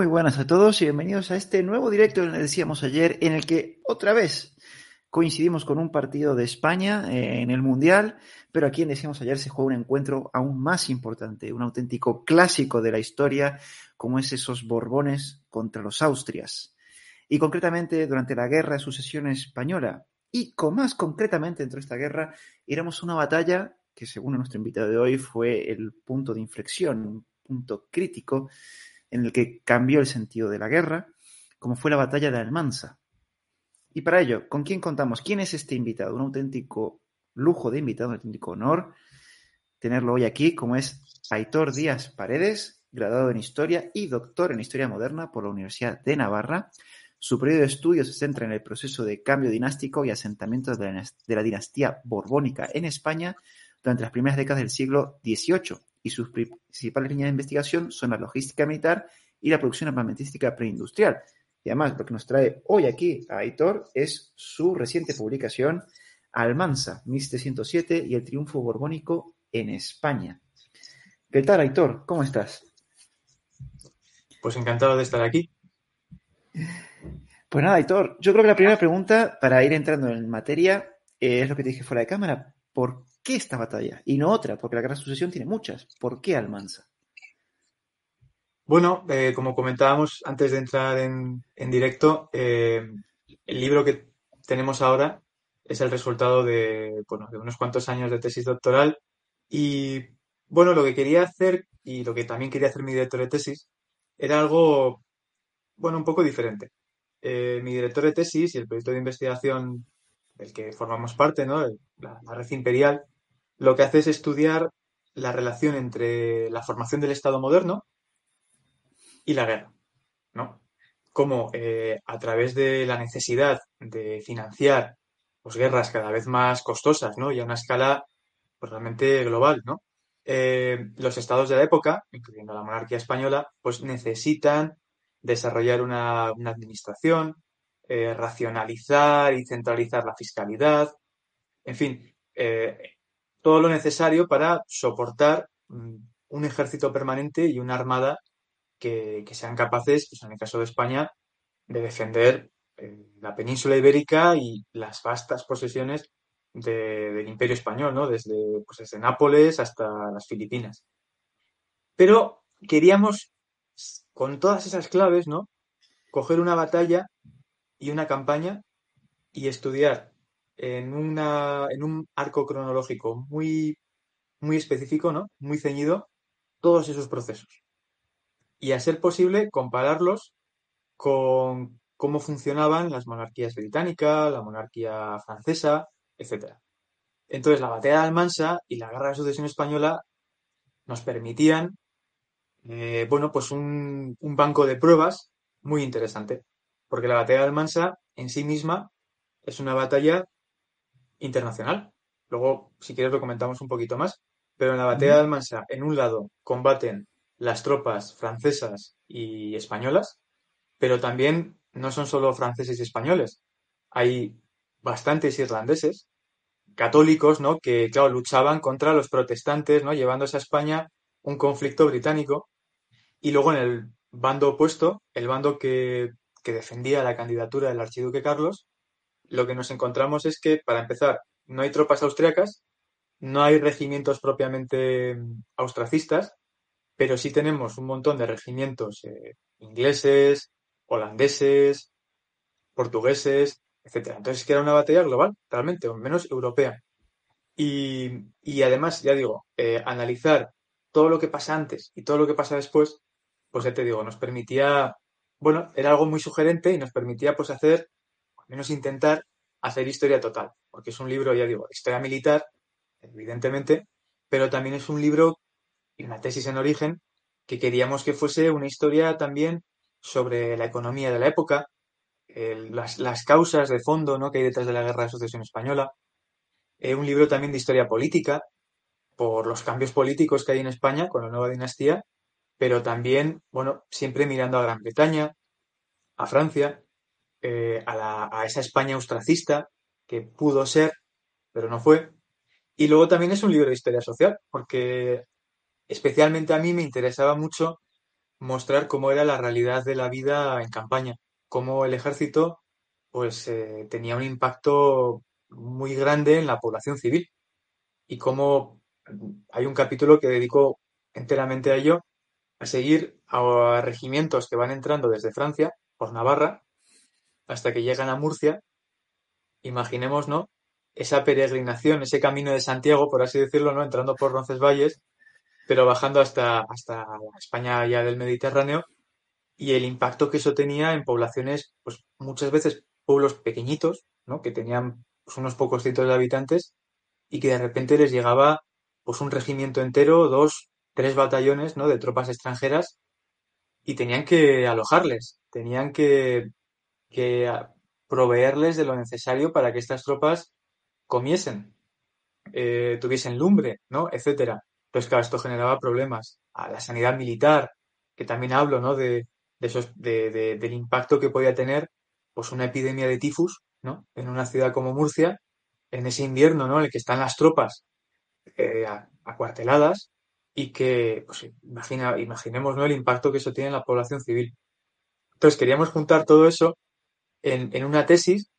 Muy buenas a todos y bienvenidos a este nuevo directo, que decíamos ayer, en el que otra vez coincidimos con un partido de España eh, en el Mundial, pero aquí en Decíamos ayer se juega un encuentro aún más importante, un auténtico clásico de la historia, como es esos Borbones contra los Austrias. Y concretamente durante la Guerra de Sucesión Española, y con más concretamente dentro de esta guerra, éramos una batalla que según nuestro invitado de hoy fue el punto de inflexión, un punto crítico en el que cambió el sentido de la guerra, como fue la batalla de Almansa. Y para ello, ¿con quién contamos? ¿Quién es este invitado? Un auténtico lujo de invitado, un auténtico honor tenerlo hoy aquí, como es Aitor Díaz Paredes, graduado en Historia y doctor en Historia Moderna por la Universidad de Navarra. Su periodo de estudio se centra en el proceso de cambio dinástico y asentamiento de la, dinastía borbónica en España durante las primeras décadas del siglo XVIII y sus principales líneas de investigación son la logística militar y la producción armamentística preindustrial. Y además, lo que nos trae hoy aquí a Aitor es su reciente publicación Almansa, 1707 y el triunfo borbónico en España. ¿Qué tal, Aitor? ¿Cómo estás? Pues encantado de estar aquí. Pues nada, Aitor, yo creo que la primera pregunta para ir entrando en materia es lo que te dije fuera de cámara. ¿Por qué esta batalla? Y no otra, porque la Gran Sucesión tiene muchas. ¿Por qué Almansa? Bueno, eh, como comentábamos antes de entrar en, directo, eh, el libro que tenemos ahora es el resultado de, bueno, de unos cuantos años de tesis doctoral y, bueno, lo que quería hacer y lo que también quería hacer mi director de tesis era algo, bueno, un poco diferente. Eh, mi director de tesis y el proyecto de investigación del que formamos parte, ¿no? la red imperial, lo que hace es estudiar la relación entre la formación del Estado moderno y la guerra, ¿no? Cómo eh, a través de la necesidad de financiar pues, guerras cada vez más costosas, ¿no? Y a una escala pues, realmente global, ¿no? Eh, los estados de la época, incluyendo la monarquía española, pues necesitan desarrollar una, administración, eh, racionalizar y centralizar la fiscalidad, en fin, todo lo necesario para soportar mm, un ejército permanente y una armada que, sean capaces, pues en el caso de España, de defender eh, la península ibérica y las vastas posesiones del imperio español, ¿no? Desde, pues desde Nápoles hasta las Filipinas. Pero queríamos, con todas esas claves, ¿no? Coger una batalla y una campaña y estudiar en, una, en un arco cronológico muy, muy específico, ¿no? Muy ceñido, todos esos procesos. Y a ser posible, compararlos con cómo funcionaban las monarquías británicas, la monarquía francesa, etc. Entonces, la batalla de Almansa y la guerra de sucesión española nos permitían, eh, bueno, pues un, un banco de pruebas muy interesante. Porque la batalla de Almansa en sí misma es una batalla internacional. Luego, si quieres, lo comentamos un poquito más. Pero en la batalla de Almansa, en un lado, combaten las tropas francesas y españolas, pero también no son solo franceses y españoles. Hay bastantes irlandeses, católicos, ¿no? Que, claro, luchaban contra los protestantes, ¿no? Llevándose a España un conflicto británico. Y luego en el bando opuesto, el bando que, que defendía la candidatura del archiduque Carlos, lo que nos encontramos es que, para empezar, no hay tropas austriacas, no hay regimientos propiamente mm, austracistas, pero sí tenemos un montón de regimientos eh, ingleses, holandeses, portugueses, etcétera. Entonces, que era una batalla global, realmente, o menos europea. Y, además, ya digo, eh, analizar todo lo que pasa antes y todo lo que pasa después, pues ya te digo, nos permitía, bueno, era algo muy sugerente y nos permitía pues hacer menos intentar hacer historia total, porque es un libro, ya digo, historia militar, evidentemente, pero también es un libro y una tesis en origen que queríamos que fuese una historia también sobre la economía de la época, las, causas de fondo ¿no? que hay detrás de la guerra de sucesión española, eh, un libro también de historia política, por los cambios políticos que hay en España con la nueva dinastía, pero también, bueno, siempre mirando a Gran Bretaña, a Francia, eh, a, esa España austracista que pudo ser, pero no fue. Y luego también es un libro de historia social, porque especialmente a mí me interesaba mucho mostrar cómo era la realidad de la vida en campaña, cómo el ejército pues eh, tenía un impacto muy grande en la población civil y cómo hay un capítulo que dedico enteramente a ello, a seguir a regimientos que van entrando desde Francia por Navarra hasta que llegan a Murcia. Imaginemos, ¿no? Esa peregrinación, ese camino de Santiago, por así decirlo, ¿no? Entrando por Roncesvalles, pero bajando hasta, hasta España ya del Mediterráneo y el impacto que eso tenía en poblaciones, pues muchas veces pueblos pequeñitos, ¿no? Que tenían pues, unos pocos cientos de habitantes y que de repente les llegaba pues un regimiento entero, dos, tres batallones, ¿no? De tropas extranjeras y tenían que alojarles, tenían que, que proveerles de lo necesario para que estas tropas comiesen, eh, tuviesen lumbre, ¿no? Etcétera. Entonces, claro, esto generaba problemas a la sanidad militar, que también hablo, ¿no? De, de esos, de, de, del impacto que podía tener, pues, una epidemia de tifus, ¿no? En una ciudad como Murcia, en ese invierno, ¿no? En el que están las tropas eh, acuarteladas y que, pues, imagina, imaginemos, ¿no? El impacto que eso tiene en la población civil. Entonces, queríamos juntar todo eso en, en una tesis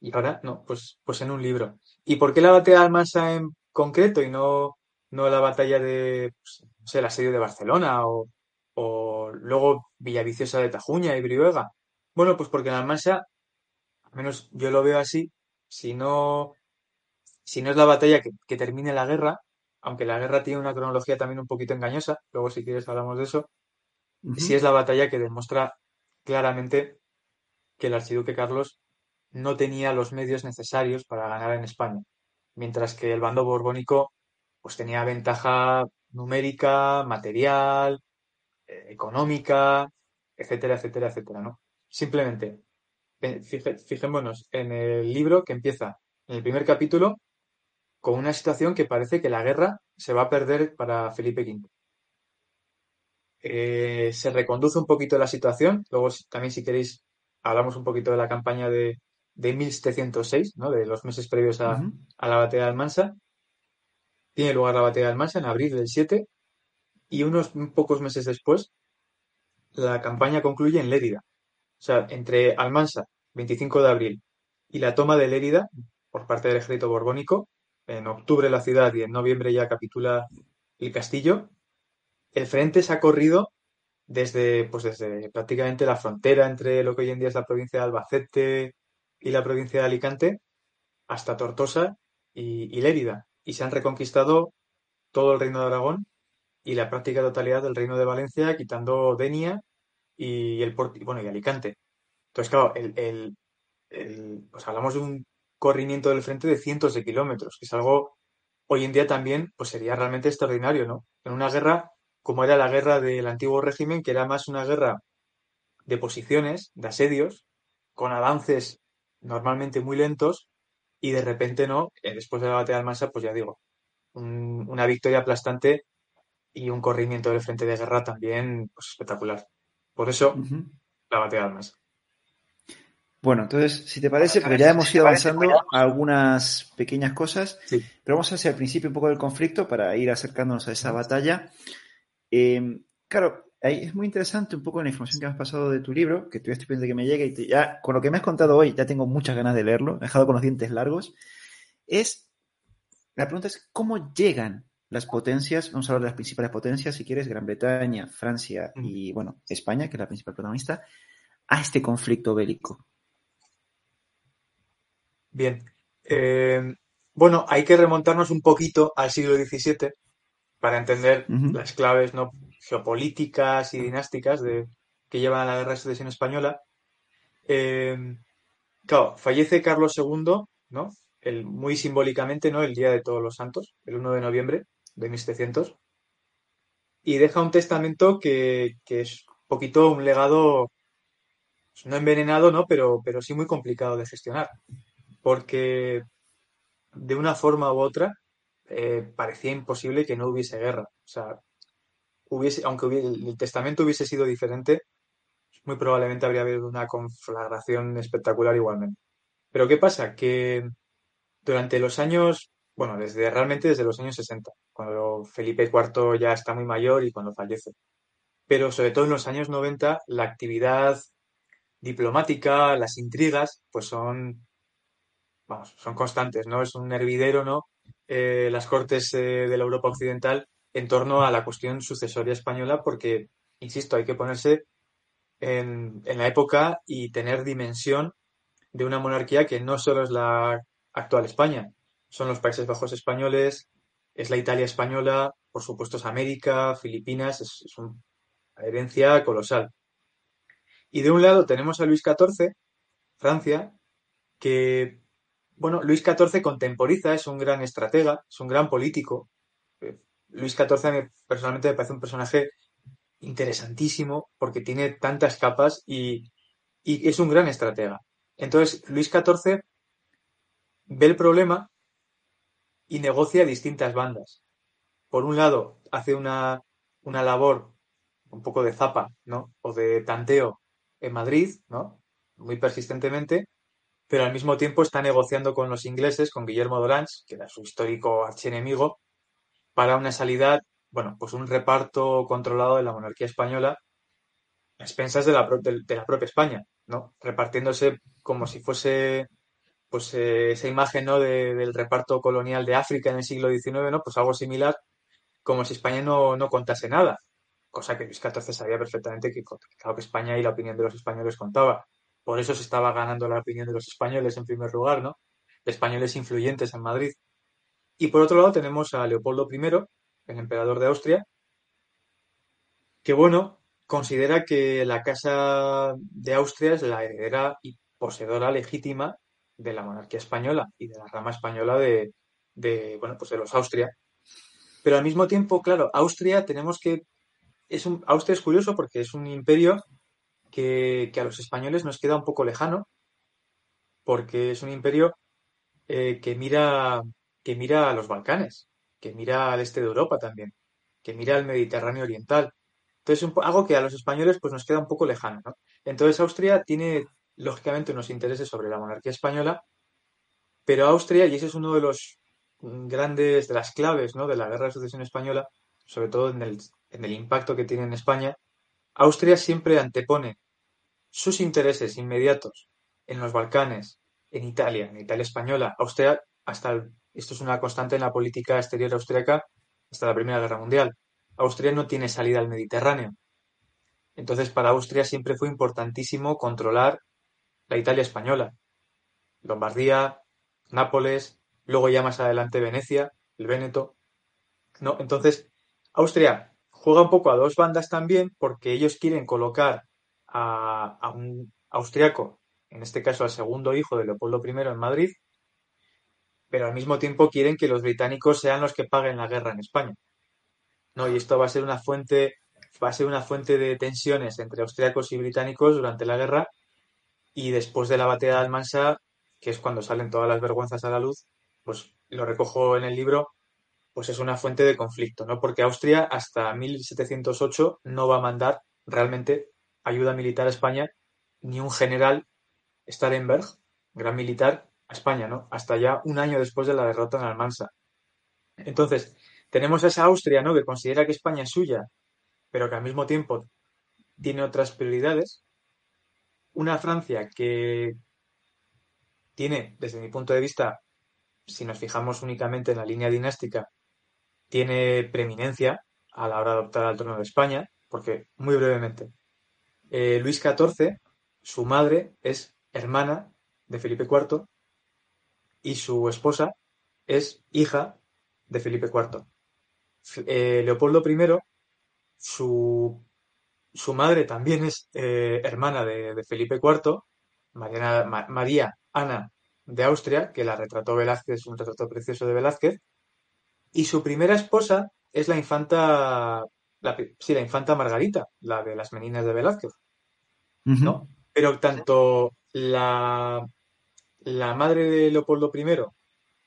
y ahora, no, pues, pues en un libro. ¿Y por qué la batalla de Almansa en concreto y no, no la batalla de, pues, no sé, asedio de Barcelona o, o luego Villaviciosa de Tajuña y Brihuega? Bueno, pues porque en Almansa, al menos yo lo veo así, si no, si no es la batalla que, que termine la guerra, aunque la guerra tiene una cronología también un poquito engañosa, luego si quieres hablamos de eso, sí es la batalla que demuestra claramente que el archiduque Carlos no tenía los medios necesarios para ganar en España, mientras que el bando borbónico pues tenía ventaja numérica, material, eh, económica, etcétera, etcétera, etcétera, ¿no? Simplemente, eh, fije- fijémonos en el libro que empieza en el primer capítulo con una situación que parece que la guerra se va a perder para Felipe V. Eh, se reconduce un poquito la situación. Luego, también, si queréis, hablamos un poquito de la campaña de, de 1706, ¿no? De los meses previos a, a la batalla de Almansa. Tiene lugar la batalla de Almansa en abril del 7 y unos pocos meses después la campaña concluye en Lérida. O sea, entre Almansa, 25 de abril, y la toma de Lérida por parte del ejército borbónico, en octubre la ciudad y en noviembre ya capitula el castillo, el frente se ha corrido desde, pues desde prácticamente la frontera entre lo que hoy en día es la provincia de Albacete y la provincia de Alicante hasta Tortosa y, Lérida. Y se han reconquistado todo el reino de Aragón y la práctica totalidad del reino de Valencia, quitando Denia y el bueno, y Alicante. Entonces, claro, el, el- el- pues hablamos de un corrimiento del frente de cientos de kilómetros, que es algo hoy en día también pues sería realmente extraordinario, ¿no? En una guerra como era la guerra del antiguo régimen, que era más una guerra de posiciones, de asedios, con avances normalmente muy lentos, y de repente no, eh, después de la batalla de Almansa, pues ya digo, un- una victoria aplastante y un corrimiento del frente de guerra también pues, espectacular. Por eso, la batalla de Almansa. Bueno, entonces, si te parece, porque ya hemos ido avanzando a algunas pequeñas cosas, Sí. pero vamos a hacer al principio un poco del conflicto para ir acercándonos a esa batalla. Eh, claro, ahí es muy interesante un poco la información que me has pasado de tu libro, que estoy pendiente que me llegue y te- ya con lo que me has contado hoy ya tengo muchas ganas de leerlo, he dejado con los dientes largos. Es, la pregunta es, ¿cómo llegan las potencias? Vamos a hablar de las principales potencias, si quieres, Gran Bretaña, Francia y, bueno, España, que es la principal protagonista, a este conflicto bélico. Bien. Eh, bueno, hay que remontarnos un poquito al siglo XVII para entender las claves ¿no? geopolíticas y dinásticas de, que llevan a la guerra de sucesión española. Eh, claro, fallece Carlos II, ¿no? El, muy simbólicamente, ¿no? El Día de Todos los Santos, el 1 de noviembre de 1700, y deja un testamento que, que es un poquito un legado, pues, no envenenado, ¿no? Pero, pero sí muy complicado de gestionar, porque de una forma u otra eh, parecía imposible que no hubiese guerra. O sea, hubiese, aunque el testamento hubiese sido diferente, muy probablemente habría habido una conflagración espectacular igualmente. Pero ¿qué pasa? Que durante los años, bueno, desde realmente desde los años 60, cuando Felipe IV ya está muy mayor y cuando fallece. pero sobre todo en los años 90 la actividad diplomática, las intrigas, pues son, vamos, son constantes, ¿no? Es un hervidero, ¿no? Eh, las cortes eh, de la Europa occidental en torno a la cuestión sucesoria española, porque, insisto, hay que ponerse en, en la época y tener dimensión de una monarquía que no solo es la actual España, son los Países Bajos españoles, es la Italia española, por supuesto es América, Filipinas, es, es una herencia colosal. Y de un lado tenemos a Luis XIV, Francia, que, bueno, Luis XIV contemporiza, es un gran estratega, es un gran político. Eh, Luis XIV personalmente me parece un personaje interesantísimo porque tiene tantas capas y, es un gran estratega. Entonces, Luis XIV ve el problema y negocia distintas bandas. Por un lado, hace una, una labor un poco de zapa, ¿no? O de tanteo en Madrid, ¿no? Muy persistentemente, pero al mismo tiempo está negociando con los ingleses, con Guillermo d'Orange, que era su histórico archienemigo, para una salida, bueno, pues un reparto controlado de la monarquía española a expensas de la, propia España, ¿no? Repartiéndose como si fuese pues eh, esa imagen ¿no? de, del reparto colonial de África en el siglo XIX, ¿no? Pues algo similar, como si España no, no contase nada. Cosa que Luis XIV sabía perfectamente que, claro, que España y la opinión de los españoles contaba. Por eso se estaba ganando la opinión de los españoles en primer lugar, ¿no? De españoles influyentes en Madrid. Y por otro lado tenemos a Leopoldo I, el emperador de Austria, que bueno, considera que la Casa de Austria es la heredera y poseedora legítima de la monarquía española y de la rama española de, bueno, pues de los Austria. Pero al mismo tiempo, claro, Austria tenemos que... Es un, Austria es curioso porque es un imperio que, a los españoles nos queda un poco lejano, porque es un imperio eh, que, mira, que mira a los Balcanes, que mira al este de Europa también, que mira al Mediterráneo Oriental. Entonces, algo que a los españoles pues, nos queda un poco lejano. ¿no? Entonces, Austria tiene lógicamente unos intereses sobre la monarquía española, pero Austria, y ese es uno de los grandes, de las claves ¿no? de la guerra de sucesión española, sobre todo en el impacto que tiene en España, Austria siempre antepone sus intereses inmediatos en los Balcanes, en Italia, en Italia española. Austria, hasta esto es una constante en la política exterior austriaca hasta la Primera Guerra Mundial. Austria no tiene salida al Mediterráneo. Entonces, para Austria siempre fue importantísimo controlar la Italia española. Lombardía, Nápoles, luego ya más adelante Venecia, el Véneto. No, entonces, Austria juega un poco a dos bandas también porque ellos quieren colocar a, un austriaco, en este caso al segundo hijo de Leopoldo I en Madrid, pero al mismo tiempo quieren que los británicos sean los que paguen la guerra en España. No, y esto va a ser una fuente, va a ser una fuente de tensiones entre austriacos y británicos durante la guerra y después de la batalla de Almansa, que es cuando salen todas las vergüenzas a la luz, pues lo recojo en el libro, pues es una fuente de conflicto, ¿no? Porque Austria hasta 1708 no va a mandar realmente ayuda militar a España, ni un general Starenberg, gran militar, a España, ¿no? Hasta ya un año después de la derrota en Almansa. Entonces, tenemos a esa Austria, ¿no? Que considera que España es suya, pero que al mismo tiempo tiene otras prioridades, una Francia que tiene, desde mi punto de vista, si nos fijamos únicamente en la línea dinástica, tiene preeminencia a la hora de optar al trono de España, porque, muy brevemente, eh, Luis XIV, su madre es hermana de Felipe IV y su esposa es hija de Felipe IV. Eh, Leopoldo I, su su madre también es eh, hermana de, Felipe IV, María Ana de Austria, que la retrató Velázquez, un retrato precioso de Velázquez, y su primera esposa es la infanta, la, sí, la infanta Margarita, la de las meninas de Velázquez, uh -huh. ¿no? Pero tanto la, la madre de Leopoldo I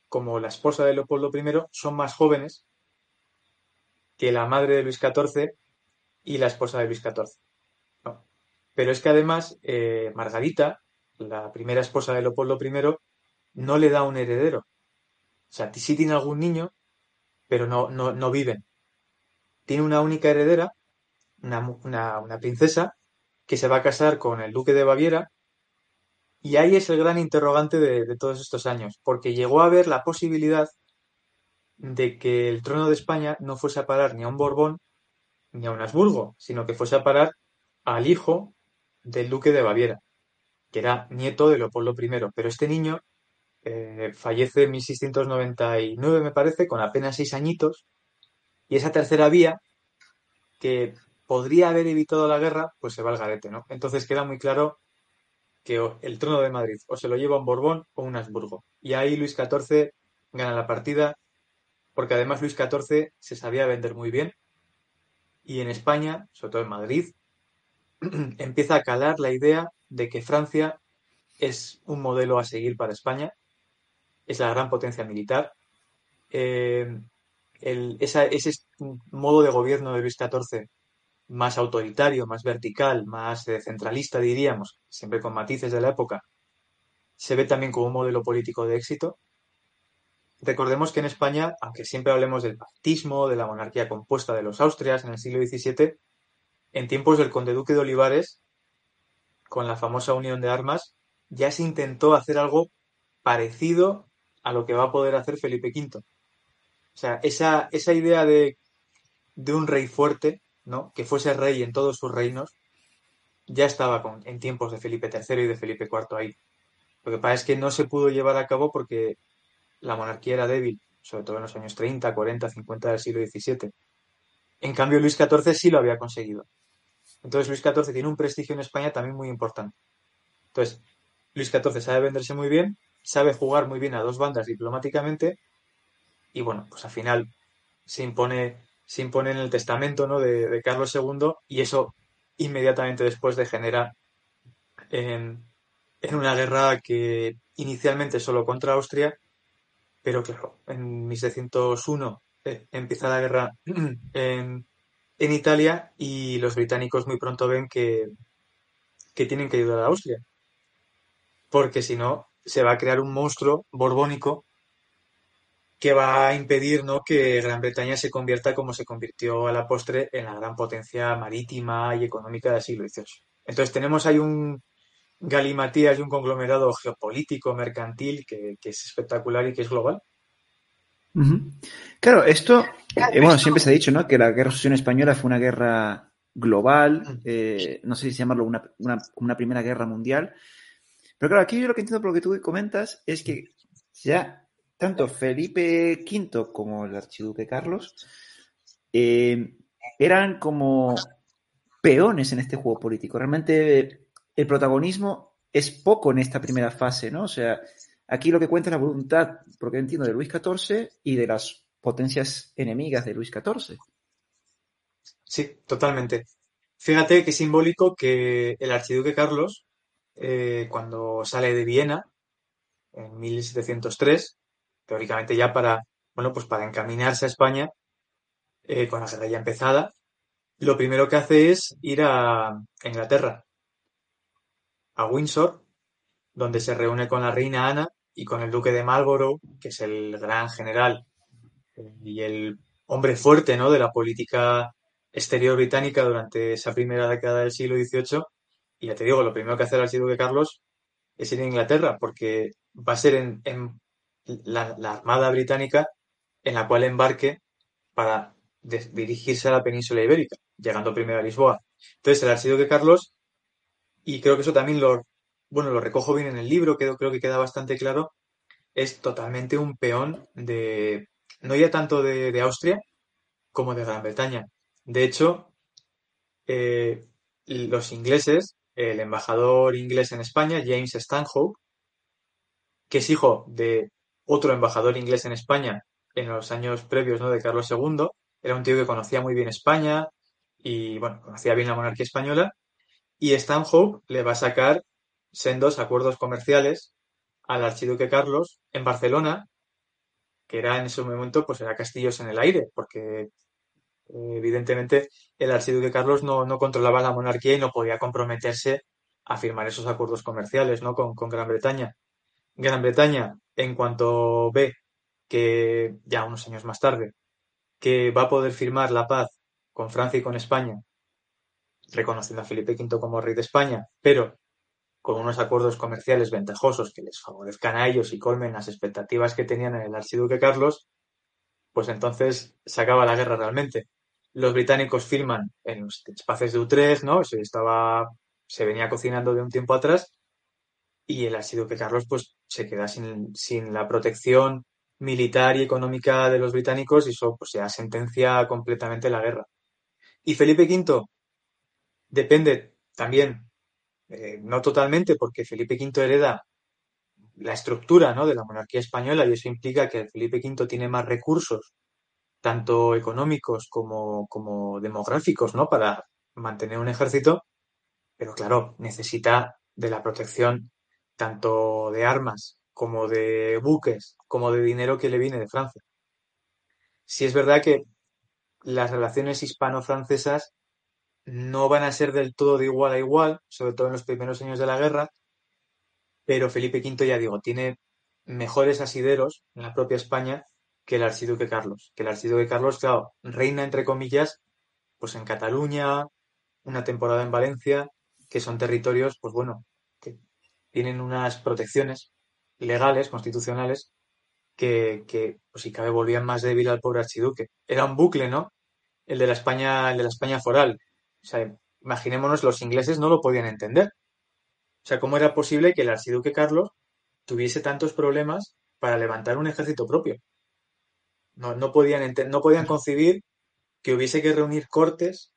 como la esposa de Leopoldo I son más jóvenes que la madre de Luis XIV y la esposa de Luis XIV. No. Pero es que además eh, Margarita, la primera esposa de Leopoldo I, no le da un heredero. O sea, sí tiene algún niño, pero no, no, no viven. Tiene una única heredera, una, princesa que se va a casar con el duque de Baviera y ahí es el gran interrogante de, de, todos estos años, porque llegó a haber la posibilidad de que el trono de España no fuese a parar ni a un Borbón ni a un Habsburgo, sino que fuese a parar al hijo del duque de Baviera, que era nieto de Leopoldo I. Pero este niño eh, fallece en 1699, me parece, con apenas seis añitos, y esa tercera vía, que podría haber evitado la guerra, pues se va al garete, ¿no? Entonces queda muy claro que el trono de Madrid o se lo lleva un Borbón o un Habsburgo. Y ahí Luis XIV gana la partida, porque además Luis XIV se sabía vender muy bien, y en España, sobre todo en Madrid, empieza a calar la idea de que Francia es un modelo a seguir para España es la gran potencia militar. Eh, ese modo de gobierno de Luis XIV más autoritario, más vertical, más centralista, diríamos, siempre con matices de la época, se ve también como un modelo político de éxito. Recordemos que en España, aunque siempre hablemos del pactismo, de la monarquía compuesta de los Austrias en el siglo XVII, en tiempos del conde duque de Olivares, con la famosa unión de armas, ya se intentó hacer algo parecido a lo que va a poder hacer Felipe V. O sea, esa, esa idea de, de un rey fuerte, ¿no? Que fuese rey en todos sus reinos, ya estaba con, en tiempos de Felipe III y de Felipe IV ahí. Lo que pasa es que no se pudo llevar a cabo porque la monarquía era débil, sobre todo en los años 30, 40, 50 del siglo XVII. En cambio, Luis XIV sí lo había conseguido. Entonces, Luis XIV tiene un prestigio en España también muy importante. Entonces, Luis XIV sabe venderse muy bien sabe jugar muy bien a dos bandas diplomáticamente y bueno, pues al final se impone, se impone en el testamento ¿no? de, Carlos II y eso inmediatamente después degenera en, en una guerra que inicialmente solo contra Austria, pero claro, en 1701 eh, empieza la guerra en, en, Italia y los británicos muy pronto ven que, que tienen que ayudar a Austria, porque si no, se va a crear un monstruo borbónico que va a impedir ¿no? que Gran Bretaña se convierta como se convirtió a la postre en la gran potencia marítima y económica del siglo XVIII. Entonces tenemos ahí un galimatías y un conglomerado geopolítico, mercantil, que, es espectacular y que es global. Claro, esto, eh, bueno, siempre se ha dicho, ¿no? Que la guerra sucesión española fue una guerra global, eh, no sé si llamarlo una, una primera guerra mundial, pero claro, aquí yo lo que entiendo por lo que tú comentas es que ya tanto Felipe V como el archiduque Carlos eh, eran como peones en este juego político. Realmente el protagonismo es poco en esta primera fase, ¿no? O sea, aquí lo que cuenta es la voluntad, porque entiendo, de Luis XIV y de las potencias enemigas de Luis XIV. Sí, totalmente. Fíjate qué simbólico que el archiduque Carlos eh, cuando sale de Viena en 1703, teóricamente ya para, bueno, pues para encaminarse a España eh, con la guerra ya empezada, lo primero que hace es ir a Inglaterra, a Windsor, donde se reúne con la reina Ana y con el duque de Marlborough, que es el gran general eh, y el hombre fuerte ¿no? de la política exterior británica durante esa primera década del siglo XVIII y ya te digo, lo primero que hace el archiduque Carlos es ir a Inglaterra, porque va a ser en, la, Armada Británica en la cual embarque para dirigirse a la península ibérica, llegando primero a Lisboa. Entonces, el archiduque Carlos, y creo que eso también lo, bueno, lo recojo bien en el libro, creo, creo que queda bastante claro, es totalmente un peón de, no ya tanto de, Austria como de Gran Bretaña. De hecho, eh, los ingleses el embajador inglés en España, James Stanhope, que es hijo de otro embajador inglés en España en los años previos de Carlos II. Era un tío que conocía muy bien España y, bueno, conocía bien la monarquía española. Y Stanhope le va a sacar sendos acuerdos comerciales al archiduque Carlos en Barcelona, que era en ese momento, pues era castillos en el aire, porque evidentemente, el archiduque Carlos no, controlaba la monarquía y no podía comprometerse a firmar esos acuerdos comerciales ¿no? con, Gran Bretaña. Gran Bretaña, en cuanto ve que ya unos años más tarde, que va a poder firmar la paz con Francia y con España reconociendo a Felipe V como rey de España, pero con unos acuerdos comerciales ventajosos que les favorezcan a ellos y colmen las expectativas que tenían en el archiduque Carlos, pues entonces se acaba la guerra realmente. Los británicos firman en los espacios de Utrecht, ¿no? Eso estaba, se venía cocinando de un tiempo atrás y el archiduque Carlos pues se queda sin, sin la protección militar y económica de los británicos y eso pues ya sentencia completamente la guerra. Y Felipe V depende también, eh, no totalmente, porque Felipe V hereda la estructura ¿no? de la monarquía española y eso implica que Felipe V tiene más recursos, tanto económicos como, como demográficos, ¿no? para mantener un ejército, pero claro, necesita de la protección tanto de armas como de buques, como de dinero que le viene de Francia. Si es verdad que las relaciones hispano-francesas no van a ser del todo de igual a igual, sobre todo en los primeros años de la guerra, pero Felipe V, ya digo, tiene mejores asideros en la propia España que el archiduque Carlos. Que el archiduque Carlos, claro, reina entre comillas, pues en Cataluña, una temporada en Valencia, que son territorios, pues bueno, que tienen unas protecciones legales, constitucionales, que, que pues si cabe, volvían más débil al pobre archiduque. Era un bucle, ¿no? El de la España, el de la España foral. O sea, imaginémonos, los ingleses no lo podían entender. O sea, ¿cómo era posible que el archiduque Carlos tuviese tantos problemas para levantar un ejército propio? No, no, podían, no podían concebir que hubiese que reunir cortes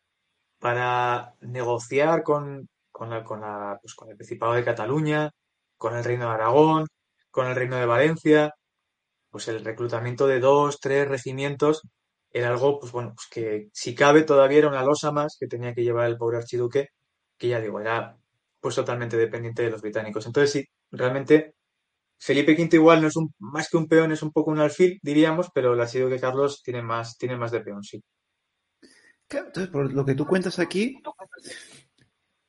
para negociar con, con, la, con, la, pues con el Principado de Cataluña, con el Reino de Aragón, con el Reino de Valencia. Pues el reclutamiento de dos, tres regimientos era algo, pues bueno, pues que si cabe todavía era una losa más que tenía que llevar el pobre archiduque, que ya digo, era pues totalmente dependiente de los británicos. Entonces sí, realmente Felipe V igual no es un, más que un peón, es un poco un alfil, diríamos, pero el archiduque Carlos tiene más, tiene más de peón, sí. entonces, por lo que tú cuentas aquí,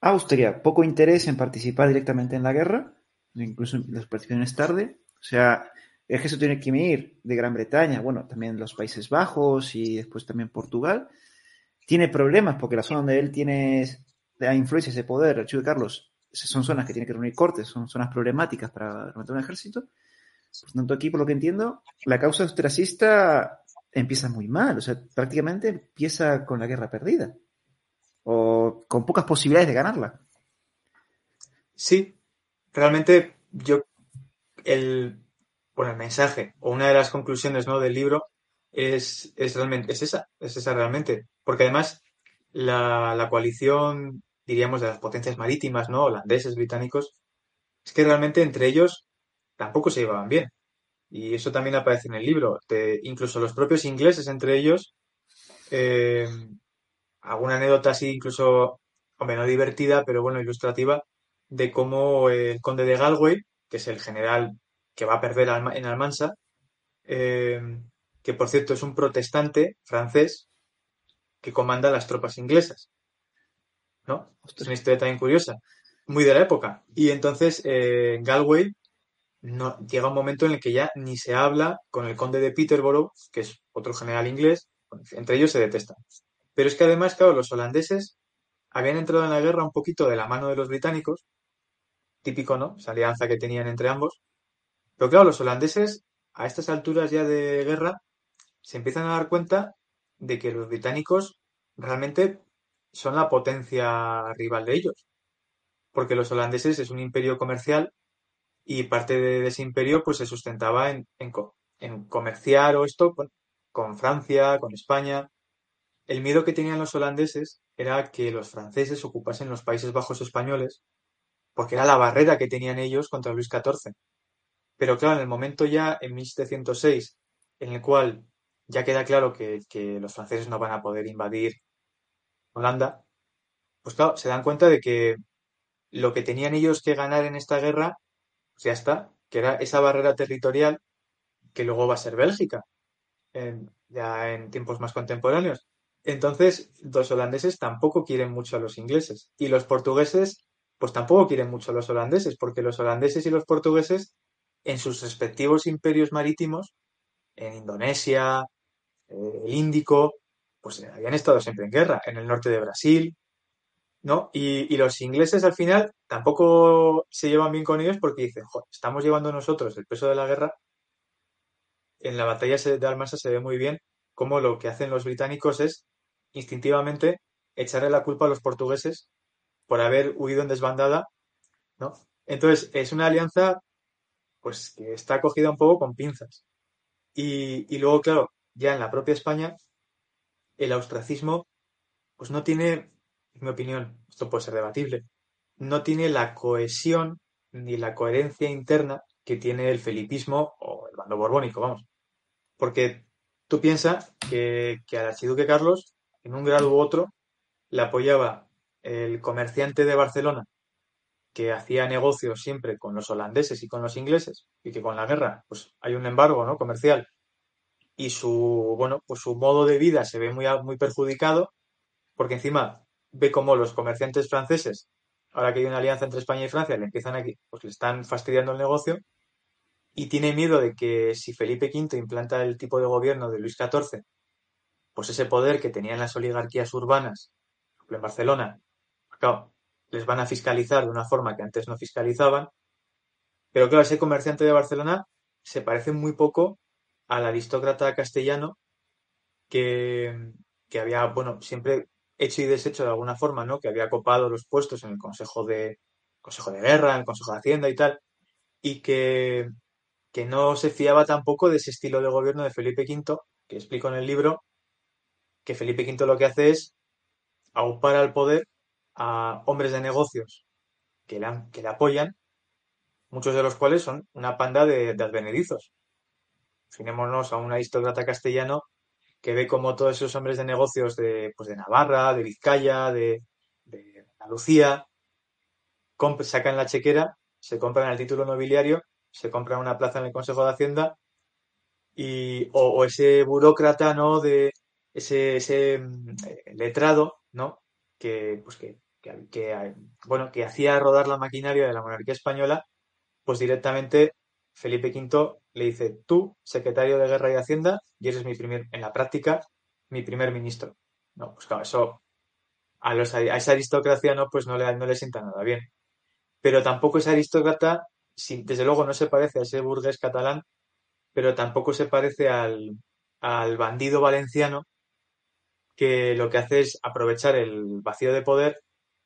Austria, poco interés en participar directamente en la guerra, incluso las participaciones tarde. O sea, el ejército tiene que venir de Gran Bretaña, bueno, también los Países Bajos y después también Portugal. Tiene problemas porque la zona donde él tiene la influencia, ese poder, el archivo de Carlos, son zonas que tiene que reunir cortes, son zonas problemáticas para levantar un ejército. Por tanto, aquí, por lo que entiendo, la causa austracista empieza muy mal, o sea, prácticamente empieza con la guerra perdida, o con pocas posibilidades de ganarla. Sí, realmente yo, el, bueno, el mensaje o una de las conclusiones ¿no? del libro es, es, realmente, es esa, es esa realmente. Porque además la, la coalición, diríamos, de las potencias marítimas, ¿no? holandeses, británicos, es que realmente entre ellos tampoco se llevaban bien. Y eso también aparece en el libro. Incluso los propios ingleses entre ellos, eh, alguna anécdota así incluso, hombre, no divertida, pero bueno, ilustrativa, de cómo el conde de Galway, que es el general que va a perder en Almansa, eh, que por cierto es un protestante francés que comanda las tropas inglesas. ¿No? Es una historia también curiosa, muy de la época. Y entonces eh, Galway no, llega un momento en el que ya ni se habla con el conde de Peterborough, que es otro general inglés, entre ellos se detestan. Pero es que además, claro, los holandeses habían entrado en la guerra un poquito de la mano de los británicos, típico, ¿no? Esa alianza que tenían entre ambos, pero claro, los holandeses, a estas alturas ya de guerra, se empiezan a dar cuenta de que los británicos realmente son la potencia rival de ellos. Porque los holandeses es un imperio comercial y parte de, ese imperio pues se sustentaba en, comerciar o esto con Francia, con España. El miedo que tenían los holandeses era que los franceses ocupasen los Países Bajos españoles, porque era la barrera que tenían ellos contra Luis XIV. Pero claro, en el momento ya, en 1706, en el cual ya queda claro que, los franceses no van a poder invadir Holanda, pues claro, se dan cuenta de que lo que tenían ellos que ganar en esta guerra, pues ya está, que era esa barrera territorial que luego va a ser Bélgica, ya en tiempos más contemporáneos. Entonces, los holandeses tampoco quieren mucho a los ingleses y los portugueses, pues tampoco quieren mucho a los holandeses, porque los holandeses y los portugueses en sus respectivos imperios marítimos, en Indonesia, eh, el Índico, pues habían estado siempre en guerra, en el norte de Brasil. ¿no? Y, los ingleses al final tampoco se llevan bien con ellos porque dicen, estamos llevando nosotros el peso de la guerra. En la batalla de Almansa se ve muy bien cómo lo que hacen los británicos es instintivamente echarle la culpa a los portugueses por haber huido en desbandada, ¿no? Entonces, es una alianza pues que está cogida un poco con pinzas. Y, y luego, claro, ya en la propia España, el austracismo pues no tiene en mi opinión, esto puede ser debatible, no tiene la cohesión ni la coherencia interna que tiene el felipismo o el bando borbónico, vamos. Porque tú piensas que, que al archiduque Carlos, en un grado u otro, le apoyaba el comerciante de Barcelona, que hacía negocios siempre con los holandeses y con los ingleses, y que con la guerra, pues hay un embargo, ¿no? comercial, y su, bueno, pues su modo de vida se ve muy, muy perjudicado, porque encima ve cómo los comerciantes franceses, ahora que hay una alianza entre España y Francia, le empiezan aquí, pues le están fastidiando el negocio y tiene miedo de que si Felipe V implanta el tipo de gobierno de Luis XIV, pues ese poder que tenían las oligarquías urbanas, por ejemplo en Barcelona, claro, les van a fiscalizar de una forma que antes no fiscalizaban. Pero claro, ese comerciante de Barcelona se parece muy poco al aristócrata castellano que, que había, bueno, siempre hecho y deshecho de alguna forma, ¿no? Que había copado los puestos en el Consejo de, Consejo de Guerra, en el Consejo de Hacienda y tal, y que, que no se fiaba tampoco de ese estilo de gobierno de Felipe V, que explico en el libro, que Felipe V lo que hace es aupar al poder a hombres de negocios que le, que le apoyan, muchos de los cuales son una panda de, de advenedizos. Finémonos a un aristócrata castellano que ve como todos esos hombres de negocios de, pues de Navarra, de Vizcaya, de, Andalucía, sacan la chequera, se compran el título nobiliario, se compran una plaza en el Consejo de Hacienda y, o, ese burócrata, ¿no? De ese, ese mm, letrado, ¿no? Que, pues que, que, bueno, que hacía rodar la maquinaria de la monarquía española, pues directamente Felipe V le dice, tú, secretario de Guerra y Hacienda, y eres mi primer, en la práctica, mi primer ministro. No, pues claro, eso a, esa aristocracia no, pues no le, no le sienta nada bien. Pero tampoco esa aristócrata, desde luego no se parece a ese burgués catalán, pero tampoco se parece al, al bandido valenciano que lo que hace es aprovechar el vacío de poder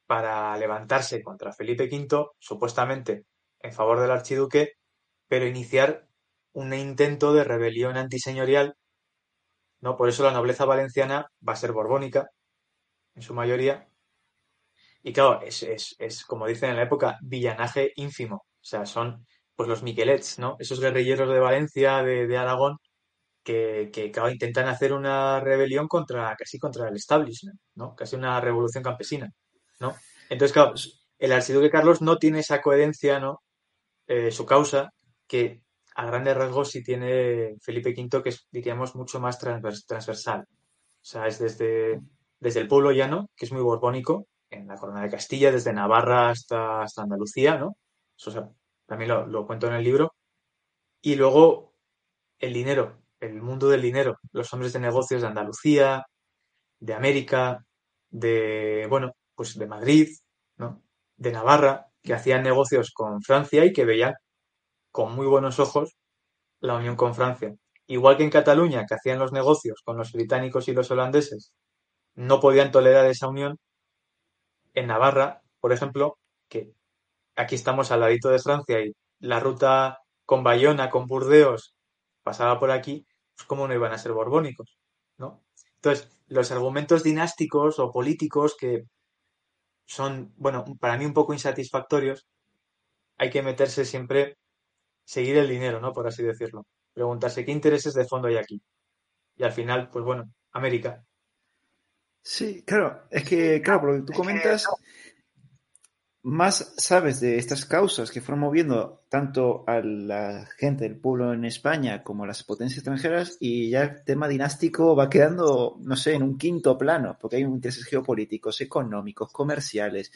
para levantarse contra Felipe V, supuestamente en favor del archiduque, pero iniciar un intento de rebelión antiseñorial, ¿no? Por eso la nobleza valenciana va a ser borbónica, en su mayoría. Y claro, es, es, como dicen en la época, villanaje ínfimo. O sea, son pues los Miquelets, ¿no? Esos guerrilleros de Valencia, de, Aragón, que, que claro, intentan hacer una rebelión contra, casi contra el establishment, ¿no? Casi una revolución campesina, ¿no? Entonces, claro, el archiduque Carlos no tiene esa coherencia, ¿no? Eh, su causa, que a grandes rasgos sí tiene Felipe V, que es, diríamos, mucho más transversal. O sea, es desde, desde el pueblo llano, que es muy borbónico, en la corona de Castilla, desde Navarra hasta, hasta Andalucía, ¿no? Eso también lo, lo cuento en el libro. Y luego el dinero, el mundo del dinero, los hombres de negocios de Andalucía, de América, de, bueno, pues de Madrid, ¿no? De Navarra, que hacían negocios con Francia y que veían con muy buenos ojos la unión con Francia. Igual que en Cataluña, que hacían los negocios con los británicos y los holandeses, no podían tolerar esa unión. En Navarra, por ejemplo, que aquí estamos al ladito de Francia y la ruta con Bayona, con Burdeos, pasaba por aquí, pues cómo no iban a ser borbónicos, ¿no? Entonces, los argumentos dinásticos o políticos que son, bueno, para mí un poco insatisfactorios, hay que meterse siempre seguir el dinero, ¿no? Por así decirlo. Preguntarse qué intereses de fondo hay aquí. Y al final, pues bueno, América. Sí, claro, es que, claro, por lo que tú comentas, más sabes de estas causas que fueron moviendo tanto a la gente del pueblo en España como a las potencias extranjeras y ya el tema dinástico va quedando, no sé, en un quinto plano, porque hay intereses geopolíticos, económicos, comerciales,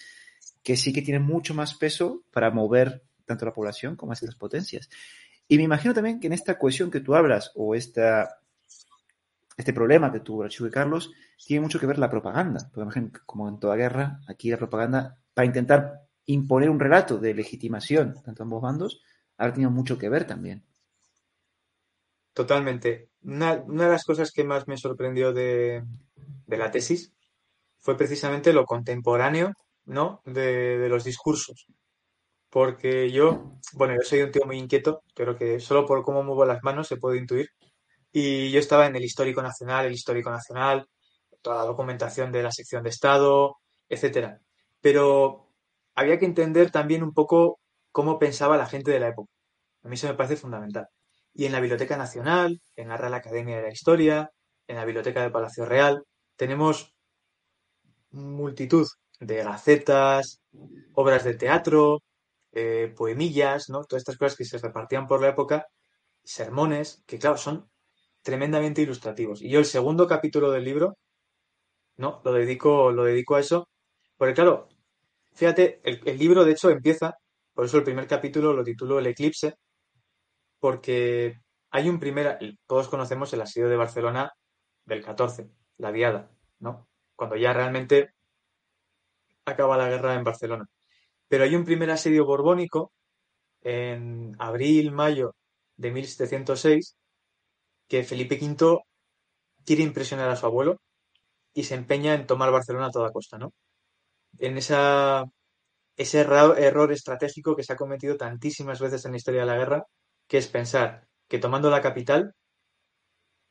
que sí que tienen mucho más peso para mover tanto la población como a estas potencias. Y me imagino también que en esta cohesión que tú hablas, o esta este problema que tuvo de Carlos tiene mucho que ver la propaganda. Porque, como en toda guerra, aquí la propaganda, para intentar imponer un relato de legitimación, tanto ambos bandos, ha tenido mucho que ver también. Totalmente. Una, de las cosas que más me sorprendió de, la tesis fue precisamente lo contemporáneo, ¿no? De, de, los discursos. Porque yo, bueno, yo soy un tío muy inquieto, creo que solo por cómo muevo las manos se puede intuir. Y yo estaba en el histórico nacional, el histórico nacional, toda la documentación de la sección de Estado, etcétera. Pero había que entender también un poco cómo pensaba la gente de la época. A mí eso me parece fundamental y en la Biblioteca Nacional, en la Real Academia de la Historia, en la Biblioteca del Palacio Real, tenemos multitud de gacetas, obras de teatro, eh, poemillas, ¿no? Todas estas cosas que se repartían por la época, sermones, que claro, son tremendamente ilustrativos. Y yo el segundo capítulo del libro, ¿no? Lo dedico, lo dedico a eso, porque claro, fíjate, el, el libro de hecho empieza, por eso el primer capítulo lo titulo El eclipse, porque hay un primer, todos conocemos el asedio de Barcelona del 14, la diada, ¿no? Cuando ya realmente acaba la guerra en Barcelona. Pero hay un primer asedio borbónico en abril, mayo de 1706, que Felipe V quiere impresionar a su abuelo y se empeña en tomar Barcelona a toda costa, ¿no? En esa, ese error estratégico que se ha cometido tantísimas veces en la historia de la guerra, que es pensar que tomando la capital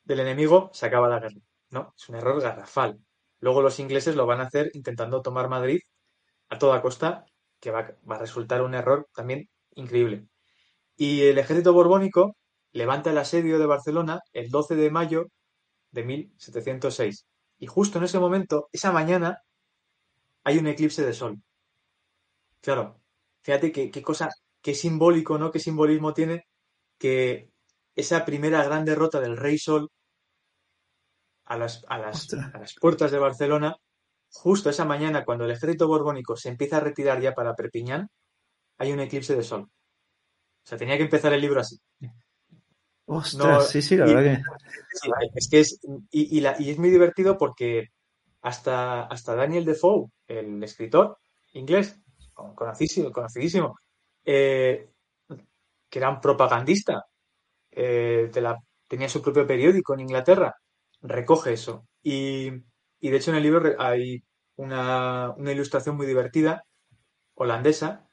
del enemigo se acaba la guerra. No, es un error garrafal. Luego los ingleses lo van a hacer intentando tomar Madrid a toda costa, que va, a resultar un error también increíble. Y el ejército borbónico levanta el asedio de Barcelona el 12 de mayo de 1706. Y justo en ese momento, esa mañana, hay un eclipse de sol. Claro, fíjate qué cosa, qué simbólico, ¿no? Qué simbolismo tiene que esa primera gran derrota del Rey Sol a las, a las, puertas de Barcelona, justo esa mañana, cuando el ejército borbónico se empieza a retirar ya para Perpiñán, hay un eclipse de sol. O sea, tenía que empezar el libro así. Ostras, sí, sí, la verdad que. es que es. Y, es muy divertido porque hasta, hasta Daniel Defoe, el escritor inglés, conocidísimo, conocidísimo eh, que era un propagandista, eh, tenía su propio periódico en Inglaterra, recoge eso. Y, de hecho en el libro hay una, ilustración muy divertida, holandesa,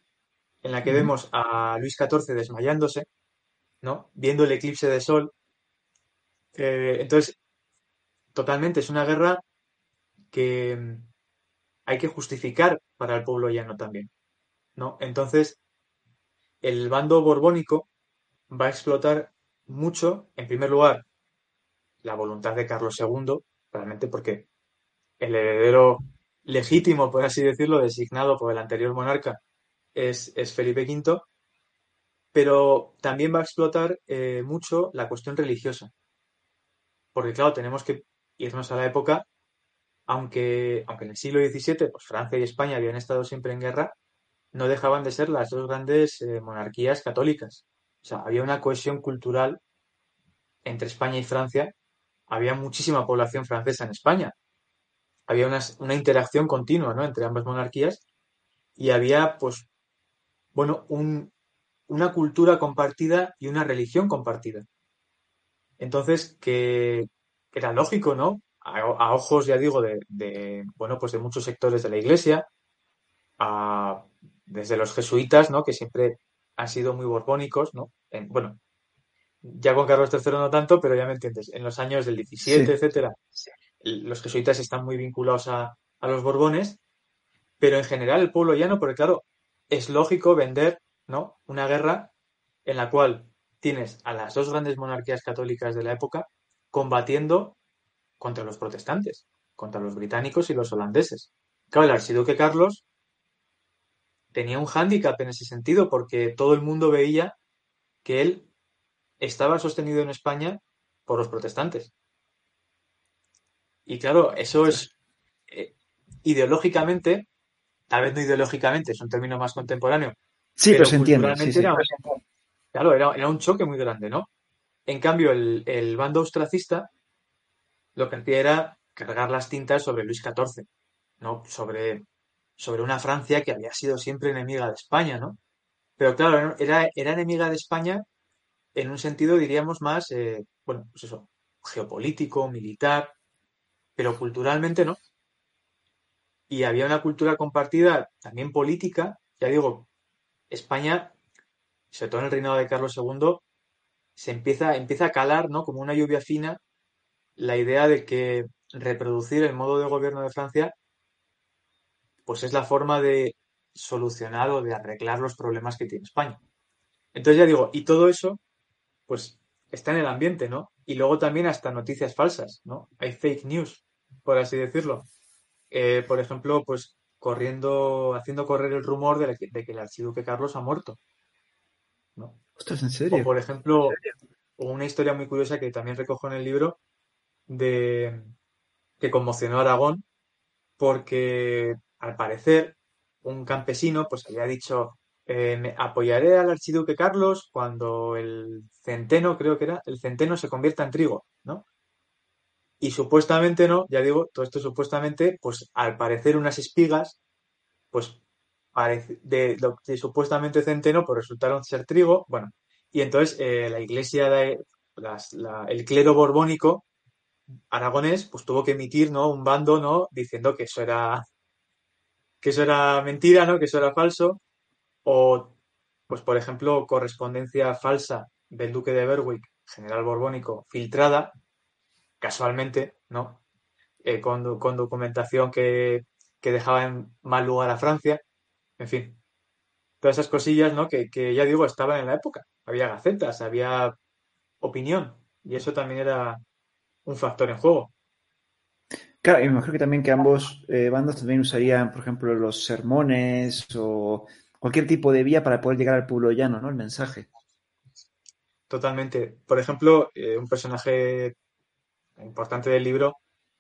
en la que vemos a Luis XIV desmayándose, ¿no? Viendo el eclipse de sol. Eh, entonces, totalmente, es una guerra que hay que justificar para el pueblo llano también, ¿no? Entonces, el bando borbónico va a explotar mucho, en primer lugar, la voluntad de Carlos II, realmente porque el heredero legítimo, por así decirlo, designado por el anterior monarca, es, Felipe V, pero también va a explotar eh, mucho la cuestión religiosa. Porque, claro, tenemos que irnos a la época, aunque, aunque en el siglo XVII pues, Francia y España habían estado siempre en guerra, no dejaban de ser las dos grandes eh, monarquías católicas. O sea, había una cohesión cultural entre España y Francia. Había muchísima población francesa en España. Había una, interacción continua ¿no? entre ambas monarquías y había, pues, bueno, una cultura compartida y una religión compartida. Entonces, que, era lógico, ¿no? A, ojos, ya digo, de, de, bueno, pues de muchos sectores de la Iglesia, a desde los jesuitas, ¿no? Que siempre han sido muy borbónicos, ¿no? bueno, ya con Carlos III no tanto, pero ya me entiendes, en los años del 17, etcétera, los jesuitas están muy vinculados a, los borbones, pero en general el pueblo llano, porque claro, es lógico vender, ¿no? Una guerra en la cual tienes a las dos grandes monarquías católicas de la época combatiendo contra los protestantes, contra los británicos y los holandeses. Claro, el archiduque Carlos tenía un hándicap en ese sentido, porque todo el mundo veía que él estaba sostenido en España por los protestantes. Y claro, eso es eh, ideológicamente, tal vez no ideológicamente, es un término más contemporáneo. Sí, pero, se entiende. claro, era, un choque muy grande, ¿no? En cambio, el, el bando austracista lo que hacía era cargar las tintas sobre Luis XIV, ¿no? Sobre, sobre una Francia que había sido siempre enemiga de España, ¿no? Pero claro, era, era enemiga de España en un sentido, diríamos, más, eh, bueno, pues eso, geopolítico, militar, pero culturalmente no. Y había una cultura compartida también política, ya digo, España, sobre todo en el reinado de Carlos II, se empieza, empieza a calar, ¿no? Como una lluvia fina, la idea de que reproducir el modo de gobierno de Francia, pues es la forma de solucionar o de arreglar los problemas que tiene España. Entonces ya digo, y todo eso, pues está en el ambiente, ¿no? Y luego también hasta noticias falsas, ¿no? Hay fake news, por así decirlo. Eh, por ejemplo, pues corriendo, haciendo correr el rumor de, que el archiduque Carlos ha muerto. ¿no? ¿en serio? O por ejemplo, una historia muy curiosa que también recojo en el libro de que conmocionó a Aragón porque al parecer un campesino pues había dicho eh, apoyaré al archiduque Carlos cuando el centeno, creo que era, el centeno se convierta en trigo, ¿no? Y supuestamente no, ya digo, todo esto supuestamente, pues al parecer unas espigas, pues de supuestamente centeno, pues resultaron ser trigo, bueno, y entonces eh, la iglesia, de, el clero borbónico aragonés, pues tuvo que emitir, ¿no? Un bando, ¿no? Diciendo que eso era, que eso era mentira, ¿no? Que eso era falso, o, pues por ejemplo, correspondencia falsa del duque de Berwick, general borbónico, filtrada, casualmente, ¿no? Eh, con, documentación que, dejaba en mal lugar a Francia, en fin. Todas esas cosillas, ¿no? Que, que ya digo, estaban en la época. Había gacetas, había opinión. Y eso también era un factor en juego. Claro, y me imagino que también que ambos eh, bandos también usarían, por ejemplo, los sermones o cualquier tipo de vía para poder llegar al pueblo llano, ¿no? El mensaje. Totalmente. Por ejemplo, eh, un personaje importante del libro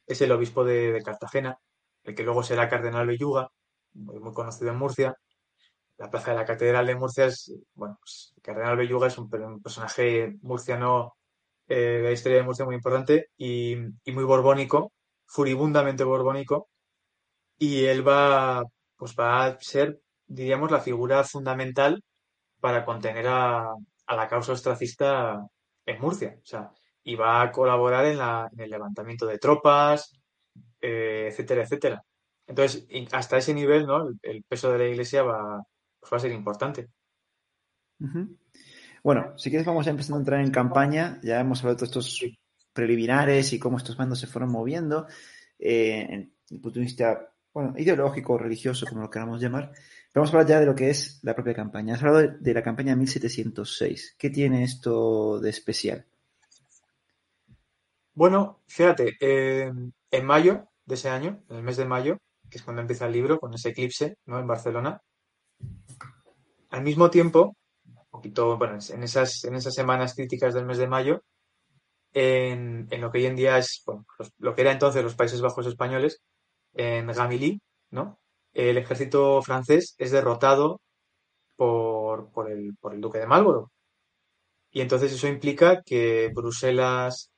es el obispo de, Cartagena, el que luego será cardenal Belluga, muy, conocido en Murcia. La plaza de la Catedral de Murcia es, bueno, pues, Cardenal Belluga es un, personaje murciano eh, de la historia de Murcia muy importante y, y, muy borbónico, furibundamente borbónico. Y él va, pues va a ser diríamos, la figura fundamental para contener a, la causa ostracista en Murcia. O sea, y va a colaborar en, la, en el levantamiento de tropas, eh, etcétera, etcétera. Entonces, hasta ese nivel, ¿no? El, peso de la iglesia va, pues va a ser importante. Bueno, si quieres vamos a empezar a entrar en campaña. Ya hemos hablado de estos preliminares y cómo estos bandos se fueron moviendo. Eh, en el punto de vista, bueno, ideológico, religioso, como lo queramos llamar. Vamos a hablar ya de lo que es la propia campaña. Has hablado de, la campaña 1706. ¿Qué tiene esto de especial? Bueno, fíjate, en mayo de ese año, en el mes de mayo, que es cuando empieza el libro, con ese eclipse, ¿no? En Barcelona. Al mismo tiempo, un poquito, bueno, en esas, semanas críticas del mes de mayo, en, lo que hoy en día es, lo que era entonces los Países Bajos españoles, en Gamilí, ¿no? El ejército francés es derrotado por, el, duque de Marlborough. Y entonces eso implica que Bruselas,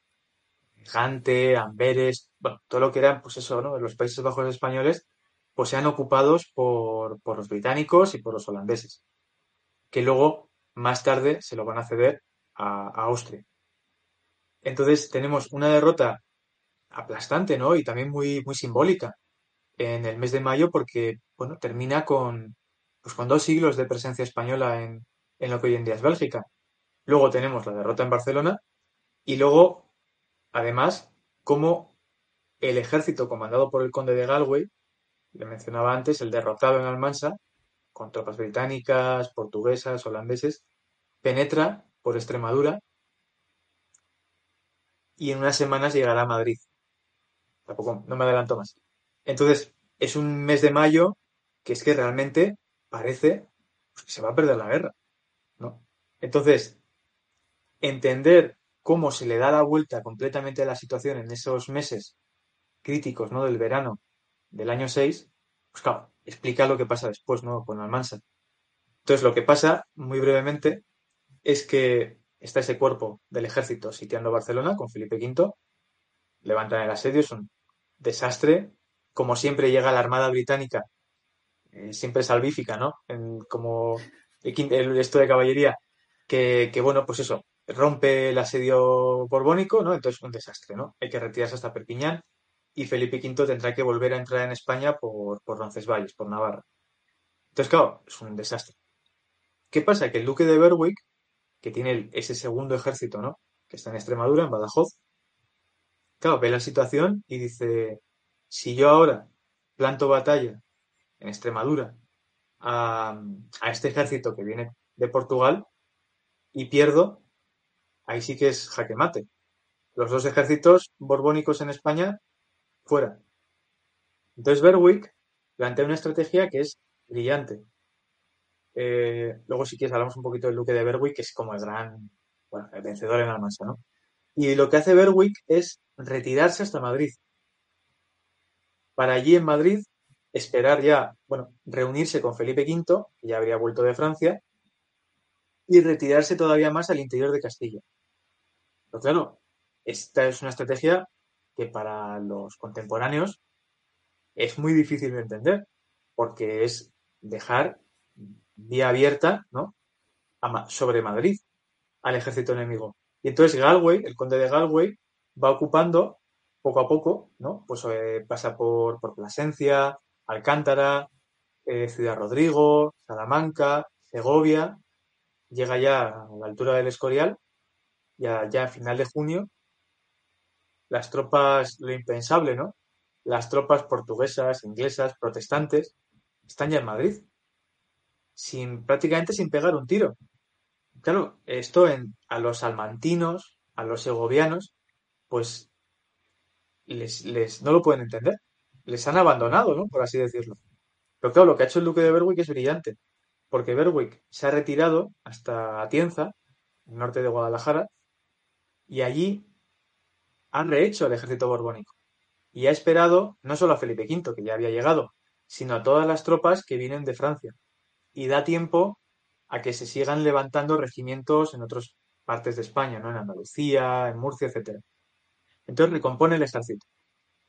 Gante, Amberes, bueno, todo lo que eran, pues eso, ¿no? Los Países Bajos españoles, pues sean ocupados por, los británicos y por los holandeses, que luego, más tarde, se lo van a ceder a, a Austria. Entonces tenemos una derrota aplastante, ¿no? Y también muy, muy simbólica, en el mes de mayo porque, bueno, termina con, pues con dos siglos de presencia española en, en lo que hoy en día es Bélgica. Luego tenemos la derrota en Barcelona y luego, además, como el ejército comandado por el conde de Galway, le mencionaba antes, el derrotado en Almansa, con tropas británicas, portuguesas, holandeses, penetra por Extremadura y en unas semanas llegará a Madrid. Tampoco, no me adelanto más. Entonces, es un mes de mayo que es que realmente parece que se va a perder la guerra, ¿no? Entonces, entender cómo se le da la vuelta completamente a la situación en esos meses críticos, ¿no? Del verano del año 6, pues claro, explica lo que pasa después, ¿no? Con Almansa. Entonces, lo que pasa, muy brevemente, es que está ese cuerpo del ejército sitiando Barcelona con Felipe V, levantan el asedio, es un desastre. Como siempre llega la Armada Británica, eh, siempre salvífica, ¿no? como el, esto de caballería, que, que, bueno, pues eso, rompe el asedio borbónico, ¿no? Entonces un desastre, ¿no? Hay que retirarse hasta Perpiñán y Felipe V tendrá que volver a entrar en España por, por Roncesvalles, por Navarra. Entonces, claro, es un desastre. ¿Qué pasa? Que el duque de Berwick, que tiene ese segundo ejército, ¿no? Que está en Extremadura, en Badajoz, claro, ve la situación y dice, si yo ahora planto batalla en Extremadura a, este ejército que viene de Portugal y pierdo, ahí sí que es jaque mate. Los dos ejércitos borbónicos en España fuera. Entonces Berwick plantea una estrategia que es brillante. Eh, luego, si quieres, hablamos un poquito del duque de Berwick, que es como el gran, bueno, el vencedor en Almansa, ¿no? Y lo que hace Berwick es retirarse hasta Madrid. Para allí en Madrid esperar ya, bueno, reunirse con Felipe V, que ya habría vuelto de Francia, y retirarse todavía más al interior de Castilla. Pero claro, esta es una estrategia que para los contemporáneos es muy difícil de entender, porque es dejar vía abierta sobre Madrid al ejército enemigo. Y entonces Galway, el conde de Galway, va ocupando poco a poco, ¿no? Pues eh, pasa por, por Plasencia, Alcántara, eh, Ciudad Rodrigo, Salamanca, Segovia, llega ya a la altura del Escorial, ya, ya a final de junio, las tropas, lo impensable, ¿no? Las tropas portuguesas, inglesas, protestantes, están ya en Madrid, sin, prácticamente sin pegar un tiro. Claro, esto en, a los salmantinos, a los segovianos, pues les, les, no lo pueden entender. Les han abandonado, ¿no? Por así decirlo. Pero claro, lo que ha hecho el duque de Berwick es brillante, porque Berwick se ha retirado hasta Atienza, el norte de Guadalajara, y allí han rehecho el ejército borbónico y ha esperado no solo a Felipe V, que ya había llegado, sino a todas las tropas que vienen de Francia. Y da tiempo a que se sigan levantando regimientos en otras partes de España, ¿no? En Andalucía, en Murcia, etc. Entonces recompone el ejército,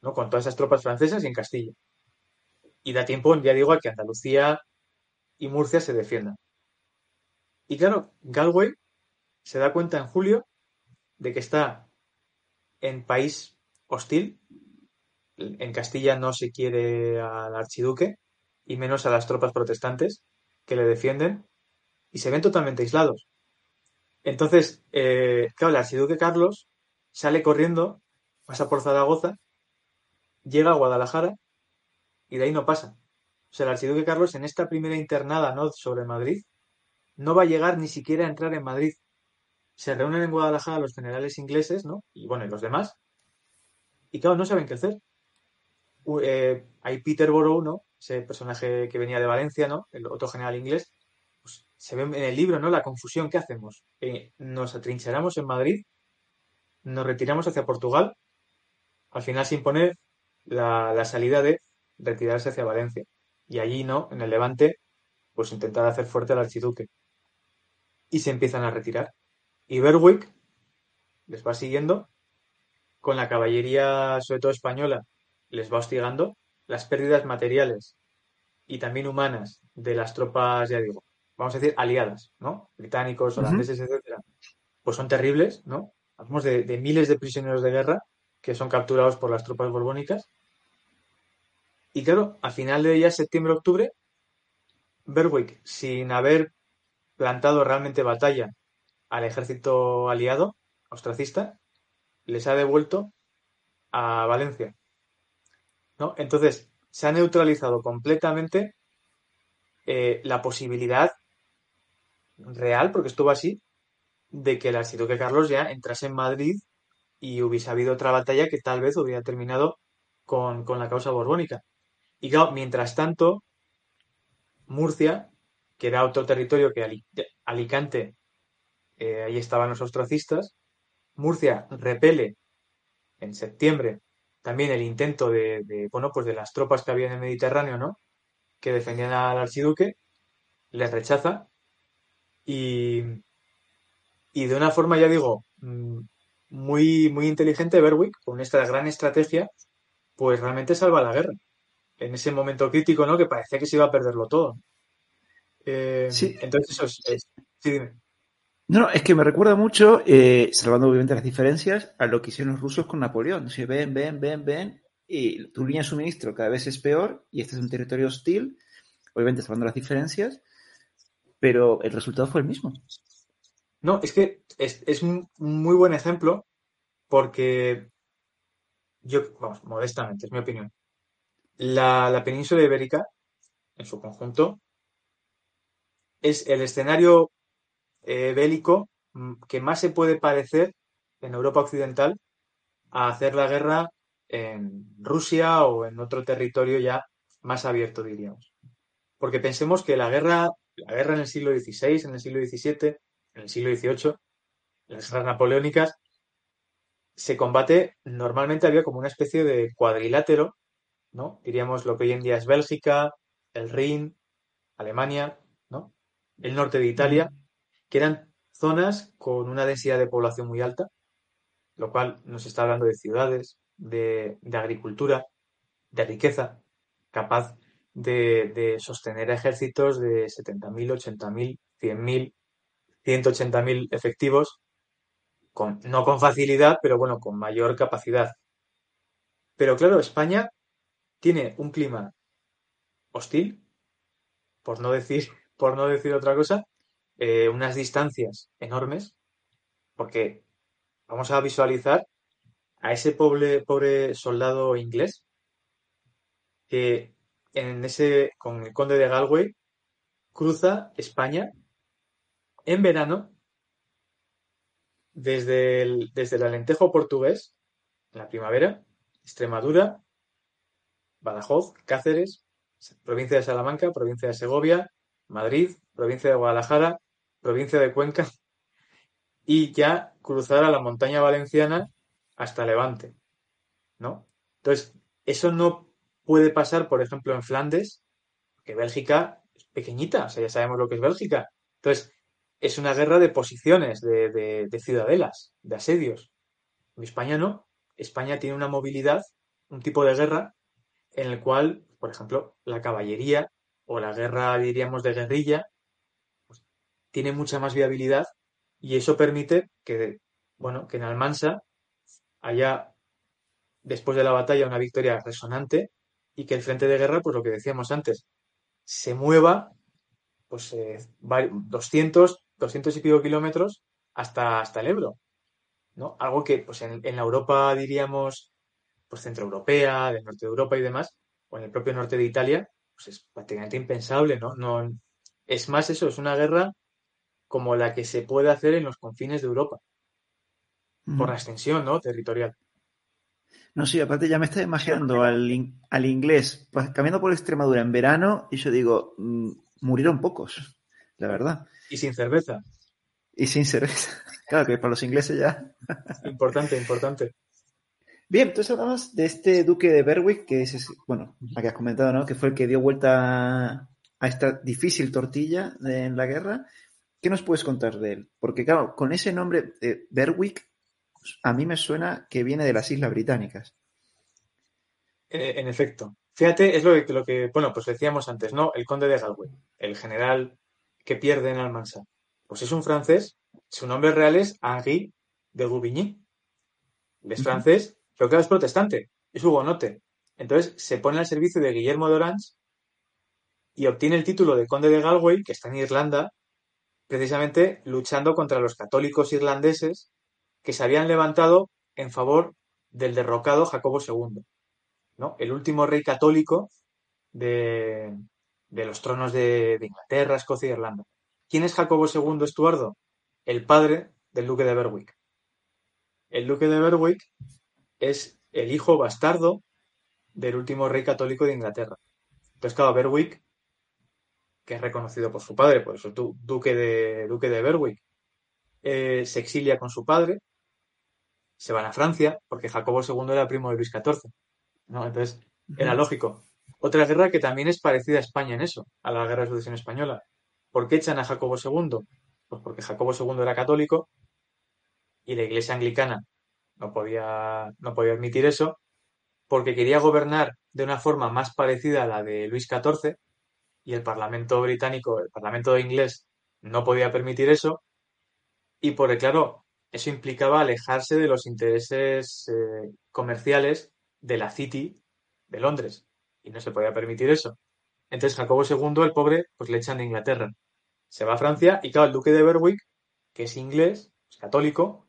¿no? Con todas esas tropas francesas y en Castilla. Y da tiempo, ya digo, a que Andalucía y Murcia se defiendan. Y claro, Galway se da cuenta en julio de que está en país hostil. En Castilla no se quiere al archiduque y menos a las tropas protestantes que le defienden y se ven totalmente aislados. Entonces, eh, claro, el archiduque Carlos sale corriendo, pasa por Zaragoza, llega a Guadalajara y de ahí no pasa. O sea, el archiduque Carlos en esta primera internada sobre Madrid no va a llegar ni siquiera a entrar en Madrid se reúnen en Guadalajara los generales ingleses, ¿no? Y bueno, y los demás. Y claro, no saben qué hacer. Eh, hay Peter Borough, ¿no? Ese personaje que venía de Valencia, ¿no? El otro general inglés. Pues se ve en el libro, ¿no? La confusión. ¿Qué hacemos? Eh, nos atrincheramos en Madrid, nos retiramos hacia Portugal. Al final se impone la, la salida de retirarse hacia Valencia. Y allí, ¿no? En el Levante, pues intentar hacer fuerte al archiduque. Y se empiezan a retirar. Y Berwick les va siguiendo con la caballería, sobre todo española, les va hostigando. Las pérdidas materiales y también humanas de las tropas, ya digo, vamos a decir aliadas, ¿no? Británicos, holandeses, etcétera, pues son terribles, ¿no? Hablamos de, de, miles de prisioneros de guerra que son capturados por las tropas borbónicas. Y claro, a final de ya septiembre-octubre, Berwick, sin haber plantado realmente batalla al ejército aliado, austracista, les ha devuelto a Valencia. ¿no? Entonces, se ha neutralizado completamente eh, la posibilidad real, porque estuvo así, de que el archiduque Carlos ya entrase en Madrid y hubiese habido otra batalla que tal vez hubiera terminado con, con la causa borbónica. Y claro, mientras tanto, Murcia, que era otro territorio que Alicante eh, ahí estaban los ostracistas. Murcia repele en septiembre también el intento de, bueno, pues de las tropas que había en el Mediterráneo, ¿no? Que defendían al archiduque, les rechaza y, y de una forma, ya digo, mm, muy, muy inteligente Berwick, con esta gran estrategia, pues realmente salva la guerra. En ese momento crítico, ¿no? Que parecía que se iba a perderlo todo. Eh, Sí, entonces, eso es, es- sí, dime. No, no, es que me recuerda mucho, eh, salvando obviamente las diferencias, a lo que hicieron los rusos con Napoleón. Ven, ven, ven, ven, y tu línea de suministro cada vez es peor, y este es un territorio hostil, obviamente salvando las diferencias, pero el resultado fue el mismo. No, es que es, es un muy buen ejemplo porque yo, vamos, modestamente, es mi opinión. La, la península ibérica, en su conjunto, es el escenario eh, bélico mm, que más se puede parecer en Europa Occidental a hacer la guerra en Rusia o en otro territorio ya más abierto, diríamos. Porque pensemos que la guerra, la guerra en el siglo XVI, en el siglo XVII, en el siglo XVIII, las guerras napoleónicas, se combate, normalmente había como una especie de cuadrilátero, ¿no? Diríamos lo que hoy en día es Bélgica, el Rin, Alemania, ¿no? El norte de Italia, que eran zonas con una densidad de población muy alta, lo cual nos está hablando de ciudades, de, de agricultura, de riqueza, capaz de, de sostener ejércitos de 70.000, 80.000, 100.000, 180.000 efectivos, no con facilidad, pero bueno, con mayor capacidad. Pero claro, España tiene un clima hostil, por no decir, por no decir otra cosa, eh, unas distancias enormes, porque vamos a visualizar a ese pobre, pobre soldado inglés que en ese, con el conde de Galway, cruza España en verano desde el, desde Alentejo portugués, en la primavera, Extremadura, Badajoz, Cáceres, provincia de Salamanca, provincia de Segovia, Madrid, provincia de Guadalajara, provincia de Cuenca y ya cruzar a la montaña valenciana hasta Levante, ¿no? Entonces, eso no puede pasar, por ejemplo, en Flandes, que Bélgica es pequeñita, o sea, ya sabemos lo que es Bélgica. Entonces, es una guerra de posiciones, de, de, de ciudadelas, de asedios. En España no. España tiene una movilidad, un tipo de guerra en el cual, por ejemplo, la caballería o la guerra, diríamos, de guerrilla, pues, tiene mucha más viabilidad y eso permite que, bueno, que en Almansa haya, después de la batalla, una victoria resonante y que el frente de guerra, pues lo que decíamos antes, se mueva pues eh, 200, 200 y pico kilómetros hasta, hasta el Ebro, ¿no? Algo que pues en, en la Europa diríamos pues centroeuropea, del norte de Europa y demás, o en el propio norte de Italia, pues es prácticamente impensable, ¿no? No, es más eso, es una guerra como la que se puede hacer en los confines de Europa, por la extensión, ¿no? Territorial. No, sí, aparte ya me estoy imaginando al, in- al inglés pa- caminando por Extremadura en verano y yo digo, mm, murieron pocos, la verdad. Y sin cerveza. Y sin cerveza. Claro que para los ingleses ya. Importante, importante. Bien, entonces hablamos de este duque de Berwick, que es, ese- bueno, la que has comentado, ¿no? Que fue el que dio vuelta a esta difícil tortilla de- en la guerra. ¿Qué nos puedes contar de él? Porque, claro, con ese nombre de Berwick, a mí me suena que viene de las Islas Británicas. Eh, en efecto. Fíjate, es lo que, lo que, bueno, pues decíamos antes, ¿no? El conde de Galway, el general que pierde en Almansa. Pues es un francés, su nombre real es Henri de Gouvigny. Es francés, pero claro, es protestante, es hugonote. Entonces se pone al servicio de Guillermo de Orange y obtiene el título de conde de Galway, que está en Irlanda, precisamente luchando contra los católicos irlandeses que se habían levantado en favor del derrocado Jacobo II. ¿no? El último rey católico de, de los tronos de, de Inglaterra, Escocia e Irlanda. ¿Quién es Jacobo II Estuardo? El padre del duque de Berwick. El duque de Berwick es el hijo bastardo del último rey católico de Inglaterra. Entonces, claro, Berwick, que es reconocido por su padre, por eso es du- duque de, duque de Berwick, eh, se exilia con su padre, se van a Francia, porque Jacobo II era primo de Luis XIV. ¿no? Entonces, era lógico. Otra guerra que también es parecida a España en eso, a la guerra de sucesión española. ¿Por qué echan a Jacobo II? Pues porque Jacobo II era católico y la iglesia anglicana no podía, no podía admitir eso, porque quería gobernar de una forma más parecida a la de Luis XIV y el Parlamento británico, el Parlamento inglés no podía permitir eso y porque, claro, eso implicaba alejarse de los intereses eh, comerciales de la City de Londres y no se podía permitir eso. Entonces Jacobo II, el pobre, pues le echan de Inglaterra. Se va a Francia y claro, el duque de Berwick, que es inglés, es católico,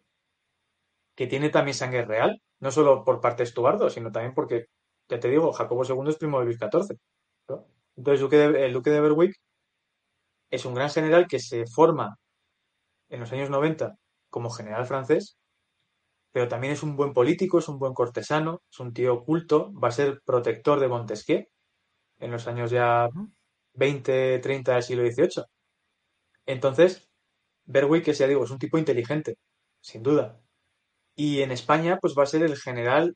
que tiene también sangre real, no solo por parte de Estuardo, sino también porque, ya te digo, Jacobo II es primo de Luis XIV. Entonces el duque de Berwick es un gran general que se forma en los años 90 como general francés, pero también es un buen político, es un buen cortesano, es un tío culto, va a ser protector de Montesquieu en los años ya 20, 30 del siglo XVIII. Entonces, Berwick, que ya digo, es un tipo inteligente, sin duda. Y en España, pues va a ser el general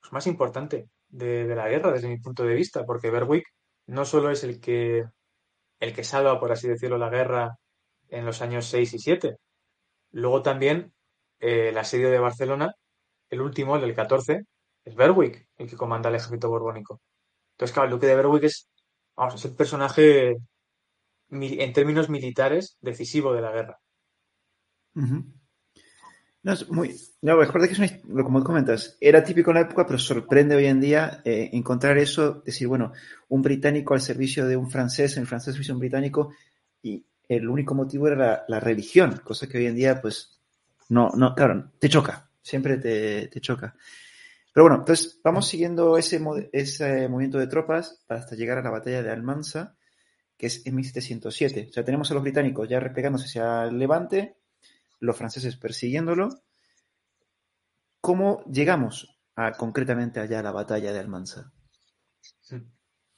pues, más importante de, de, la guerra, desde mi punto de vista, porque Berwick no solo es el que, el que salva, por así decirlo, la guerra en los años 6 y 7. Luego también eh, el asedio de Barcelona, el último, el del 14, es Berwick, el que comanda el ejército borbónico. Entonces, claro, el duque de Berwick es, vamos, es el personaje en términos militares decisivo de la guerra. No, es muy. No, es que es una, como comentas, era típico en la época, pero sorprende hoy en día eh, encontrar eso, decir, bueno, un británico al servicio de un francés, el francés al servicio de un británico, y el único motivo era la, religión, cosa que hoy en día, pues, no, no, claro, te choca, siempre te, te choca. Pero bueno, entonces vamos siguiendo ese, ese movimiento de tropas hasta llegar a la batalla de Almansa, que es en 1707. O sea, tenemos a los británicos ya replegándose hacia el levante, los franceses persiguiéndolo. ¿Cómo llegamos a, concretamente allá a la batalla de Almansa?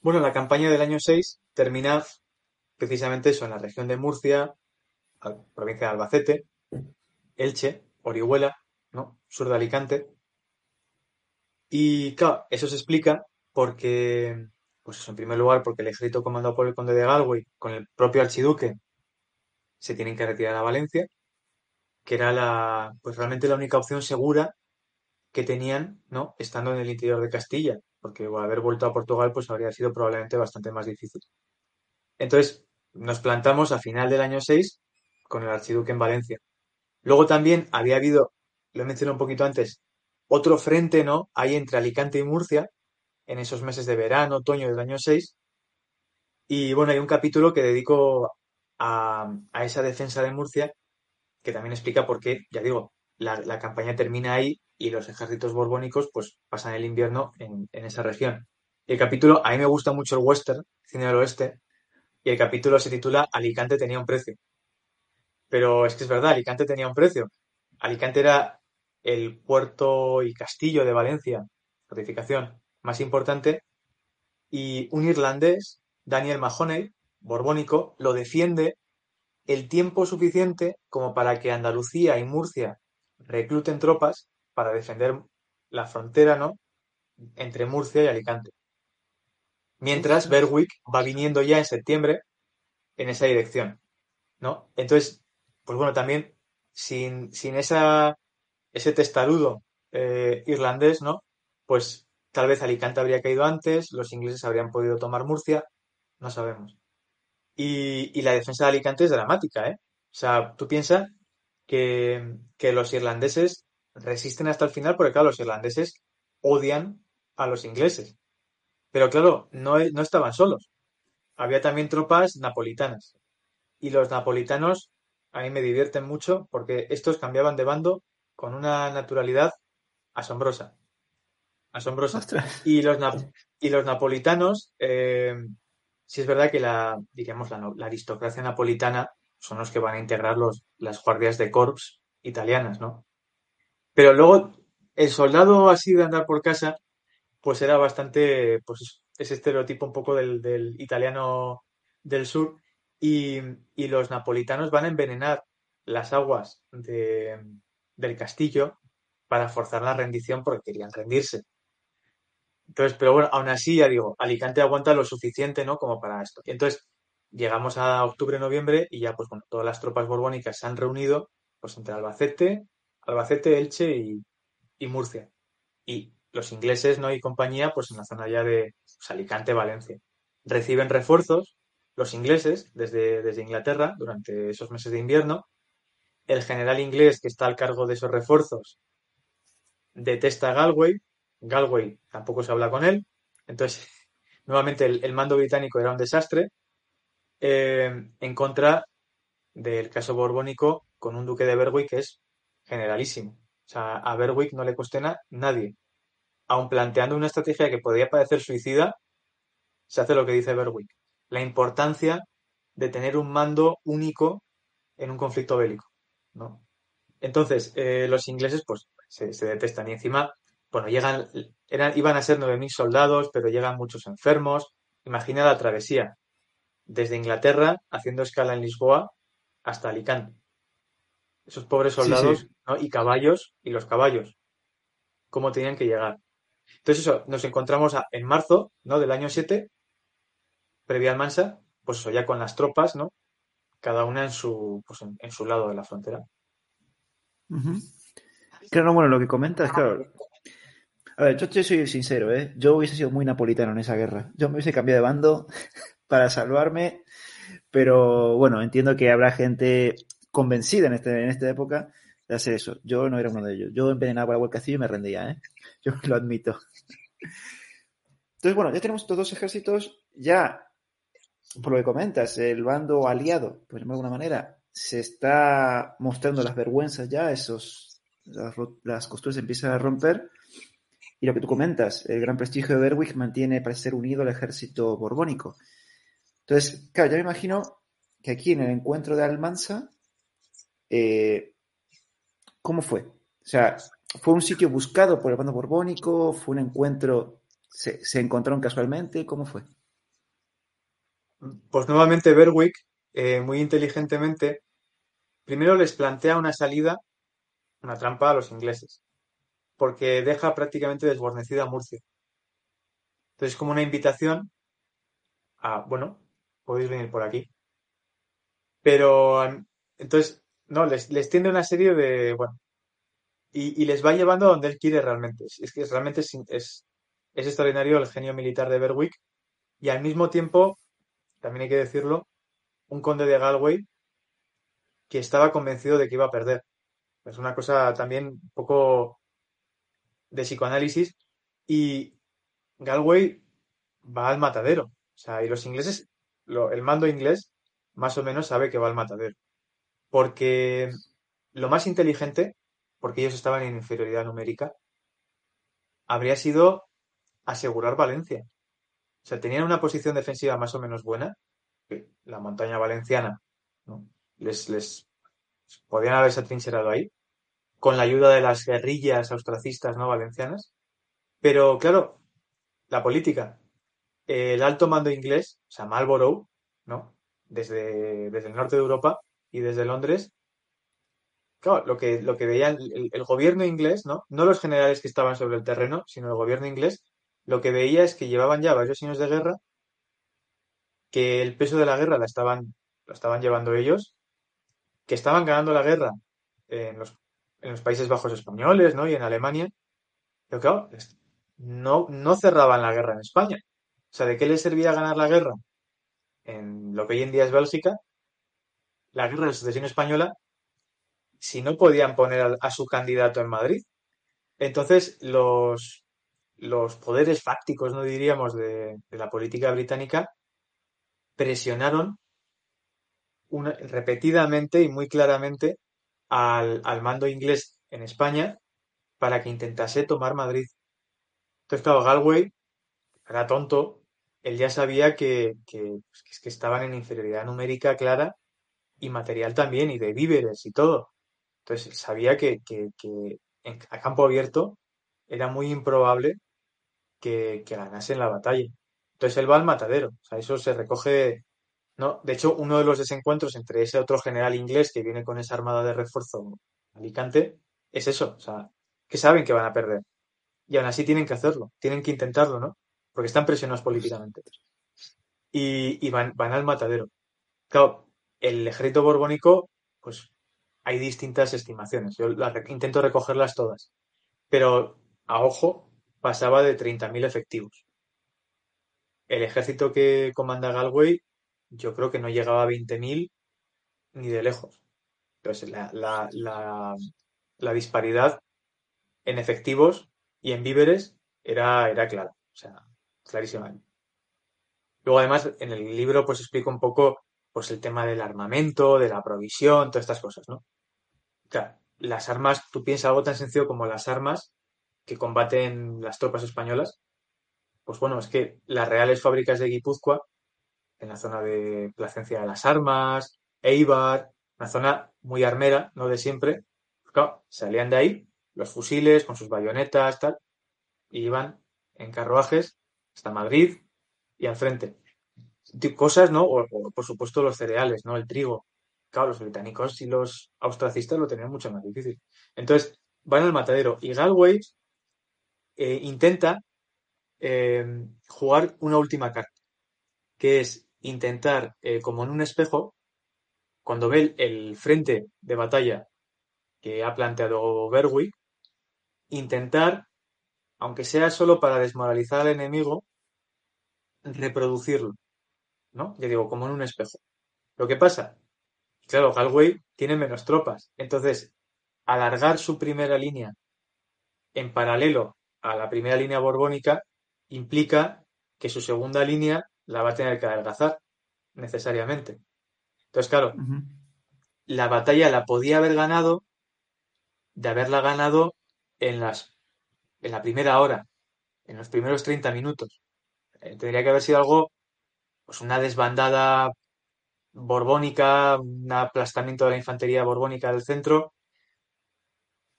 Bueno, la campaña del año 6 termina precisamente eso, en la región de Murcia, provincia de Albacete, Elche, Orihuela, ¿no? Sur de Alicante. Y claro, eso se explica porque, pues en primer lugar, porque el ejército comandado por el conde de Galway, con el propio archiduque, se tienen que retirar a Valencia, que era la, pues realmente la única opción segura que tenían, ¿no? Estando en el interior de Castilla, porque haber vuelto a Portugal, pues habría sido probablemente bastante más difícil. Entonces, nos plantamos a final del año 6 con el archiduque en Valencia. Luego también había habido, lo he mencionado un poquito antes, otro frente, ¿no? Ahí entre Alicante y Murcia, en esos meses de verano, otoño del año 6. Y bueno, hay un capítulo que dedico a, esa defensa de Murcia, que también explica por qué, ya digo, la, campaña termina ahí y los ejércitos borbónicos pues pasan el invierno en, en esa región. Y el capítulo, a mí me gusta mucho el western, cine del oeste, y el capítulo se titula Alicante tenía un precio. Pero es que es verdad, Alicante tenía un precio. Alicante era el puerto y castillo de Valencia, fortificación más importante, y un irlandés, Daniel Mahoney, borbónico, lo defiende el tiempo suficiente como para que Andalucía y Murcia recluten tropas para defender la frontera, ¿no? entre Murcia y Alicante. Mientras Berwick va viniendo ya en septiembre en esa dirección, ¿no? Entonces, pues bueno, también sin, sin esa, ese testarudo eh, irlandés, ¿no? Pues tal vez Alicante habría caído antes, los ingleses habrían podido tomar Murcia, no sabemos. Y, y la defensa de Alicante es dramática, ¿eh? O sea, tú piensas que, que los irlandeses resisten hasta el final porque, claro, los irlandeses odian a los ingleses. Pero claro, no, no estaban solos. Había también tropas napolitanas. Y los napolitanos a mí me divierten mucho porque estos cambiaban de bando con una naturalidad asombrosa. Asombrosa. Y los, y los napolitanos, eh, sí es verdad que la, diríamos, la, la, aristocracia napolitana son los que van a integrar los, las guardias de corps italianas, ¿no? Pero luego el soldado así de andar por casa pues era bastante, pues ese estereotipo un poco del, italiano del sur. Y, los napolitanos van a envenenar las aguas del castillo para forzar la rendición porque querían rendirse. Entonces, pero bueno, aún así, ya digo, Alicante aguanta lo suficiente, ¿no? Como para esto. Entonces, llegamos a octubre, noviembre y ya, pues bueno, todas las tropas borbónicas se han reunido, pues entre Albacete, Albacete, Elche y, y Murcia. Y los ingleses, ¿no? Y compañía, pues en la zona ya de pues, Alicante, Valencia. Reciben refuerzos los ingleses desde, desde Inglaterra durante esos meses de invierno. El general inglés que está al cargo de esos refuerzos detesta a Galway. Galway tampoco se habla con él. Entonces, nuevamente el, mando británico era un desastre. Eh, en contra del caso borbónico con un duque de Berwick que es generalísimo. O sea, a Berwick no le cuestiona nadie. Aun planteando una estrategia que podría parecer suicida, se hace lo que dice Berwick. La importancia de tener un mando único en un conflicto bélico. ¿no? Entonces, eh, los ingleses pues se, detestan y encima, bueno, llegan, eran, iban a ser 9.000 soldados, pero llegan muchos enfermos. Imagina la travesía desde Inglaterra, haciendo escala en Lisboa, hasta Alicante. Esos pobres soldados y caballos, y los caballos, cómo tenían que llegar. Entonces eso, nos encontramos en marzo ¿no? del año 7, previa Almansa, pues eso ya con las tropas, ¿no? Cada una en su, pues en, su lado de la frontera. Claro, bueno, lo que comentas, claro. A ver, yo soy sincero, ¿eh? Yo hubiese sido muy napolitano en esa guerra. Yo me hubiese cambiado de bando para salvarme pero bueno, entiendo que habrá gente convencida en, este, en esta época de hacer eso. Yo no era uno de ellos. Yo envenenaba el castillo y me rendía, ¿eh? Yo lo admito. Entonces, bueno, ya tenemos estos dos ejércitos. Ya, por lo que comentas, el bando aliado, pues de alguna manera, se está mostrando las vergüenzas ya, esos, las, las costuras empiezan a romper. Y lo que tú comentas, el gran prestigio de Berwick mantiene, parece ser unido al ejército borbónico. Entonces, claro, ya me imagino que aquí en el encuentro de Almansa, eh, ¿cómo fue? O sea, ¿fue un sitio buscado por el bando borbónico? ¿Fue un encuentro, se, encontraron casualmente? ¿Cómo fue? Pues nuevamente Berwick, eh, muy inteligentemente, primero les plantea una salida, una trampa a los ingleses, porque deja prácticamente desguarnecida a Murcia. Entonces, como una invitación a, bueno, podéis venir por aquí. Pero entonces, no, les, les tiende una serie de, bueno, y, les va llevando a donde él quiere realmente. Es que realmente es, es, extraordinario el genio militar de Berwick y al mismo tiempo, también hay que decirlo, un conde de Galway que estaba convencido de que iba a perder. Es una cosa también un poco de psicoanálisis y Galway va al matadero. O sea, y los ingleses el mando inglés más o menos sabe que va al matadero. Porque lo más inteligente, porque ellos estaban en inferioridad numérica, habría sido asegurar Valencia. O sea, tenían una posición defensiva más o menos buena, la montaña valenciana, les, les podían haberse atrincherado ahí, con la ayuda de las guerrillas austracistas no valencianas. Pero claro, la política, el alto mando inglés, o sea, Marlborough, ¿no? Desde, desde el norte de Europa y desde Londres, claro, lo que, lo que veía el, gobierno inglés, ¿no? No los generales que estaban sobre el terreno, sino el gobierno inglés, lo que veía es que llevaban ya varios años de guerra, que el peso de la guerra la estaban, estaban llevando ellos, que estaban ganando la guerra en los, Países Bajos españoles, ¿no? Y en Alemania. Pero claro, no, no cerraban la guerra en España. O sea, ¿de qué les servía ganar la guerra en lo que hoy en día es Bélgica? La guerra de sucesión española, si no podían poner a, su candidato en Madrid. Entonces, los, los poderes fácticos, no diríamos, de, la política británica presionaron repetidamente y muy claramente al, al, mando inglés en España para que intentase tomar Madrid. Entonces, claro, Galway era tonto él ya sabía que, pues, que, estaban en inferioridad numérica clara y material también, y de víveres y todo. Entonces sabía que, en, a campo abierto era muy improbable que, que ganasen la batalla. Entonces él va al matadero. O sea, eso se recoge. ¿no? De hecho, uno de los desencuentros entre ese otro general inglés que viene con esa armada de refuerzo Alicante es eso. O sea, que saben que van a perder. Y aún así tienen que hacerlo, tienen que intentarlo, ¿no? porque están presionados políticamente. Y, van, van, al matadero. Claro, el ejército borbónico, pues hay distintas estimaciones. Yo intento recogerlas todas. pero a ojo pasaba de 30.000 efectivos. El ejército que comanda Galway yo creo que no llegaba a 20.000 ni de lejos. Entonces, la, disparidad en efectivos y en víveres era, era clara, o sea, clarísima. Luego, además, en el libro, pues explico un poco pues, el tema del armamento, de la provisión, todas estas cosas, ¿no? Claro, las armas, tú piensas algo tan sencillo como las armas que combaten las tropas españolas. Pues bueno, es que las reales fábricas de Guipúzcoa, en la zona de Placencia de las Armas, Eibar, una zona muy armera, no de siempre, pues claro, salían de ahí los fusiles con sus bayonetas, tal, y iban en carruajes hasta Madrid y al frente. Cosas, ¿no? O, por supuesto los cereales, ¿no? El trigo. Claro, los británicos y los austracistas lo tenían mucho más difícil. Entonces, van al matadero. Y Galway eh, intenta eh, jugar una última carta, que es intentar, eh, como en un espejo, cuando ve el frente de batalla que ha planteado Berwick, intentar, aunque sea solo para desmoralizar al enemigo, reproducirlo, ¿no? Yo digo, como en un espejo. Lo que pasa, claro, Galway tiene menos tropas, entonces alargar su primera línea en paralelo a la primera línea borbónica implica que su segunda línea la va a tener que adelgazar necesariamente. Entonces, claro, la batalla la podía haber ganado de haberla ganado en las en la primera hora, en los primeros 30 minutos. Eh, tendría que haber sido algo, pues una desbandada borbónica, un aplastamiento de la infantería borbónica del centro.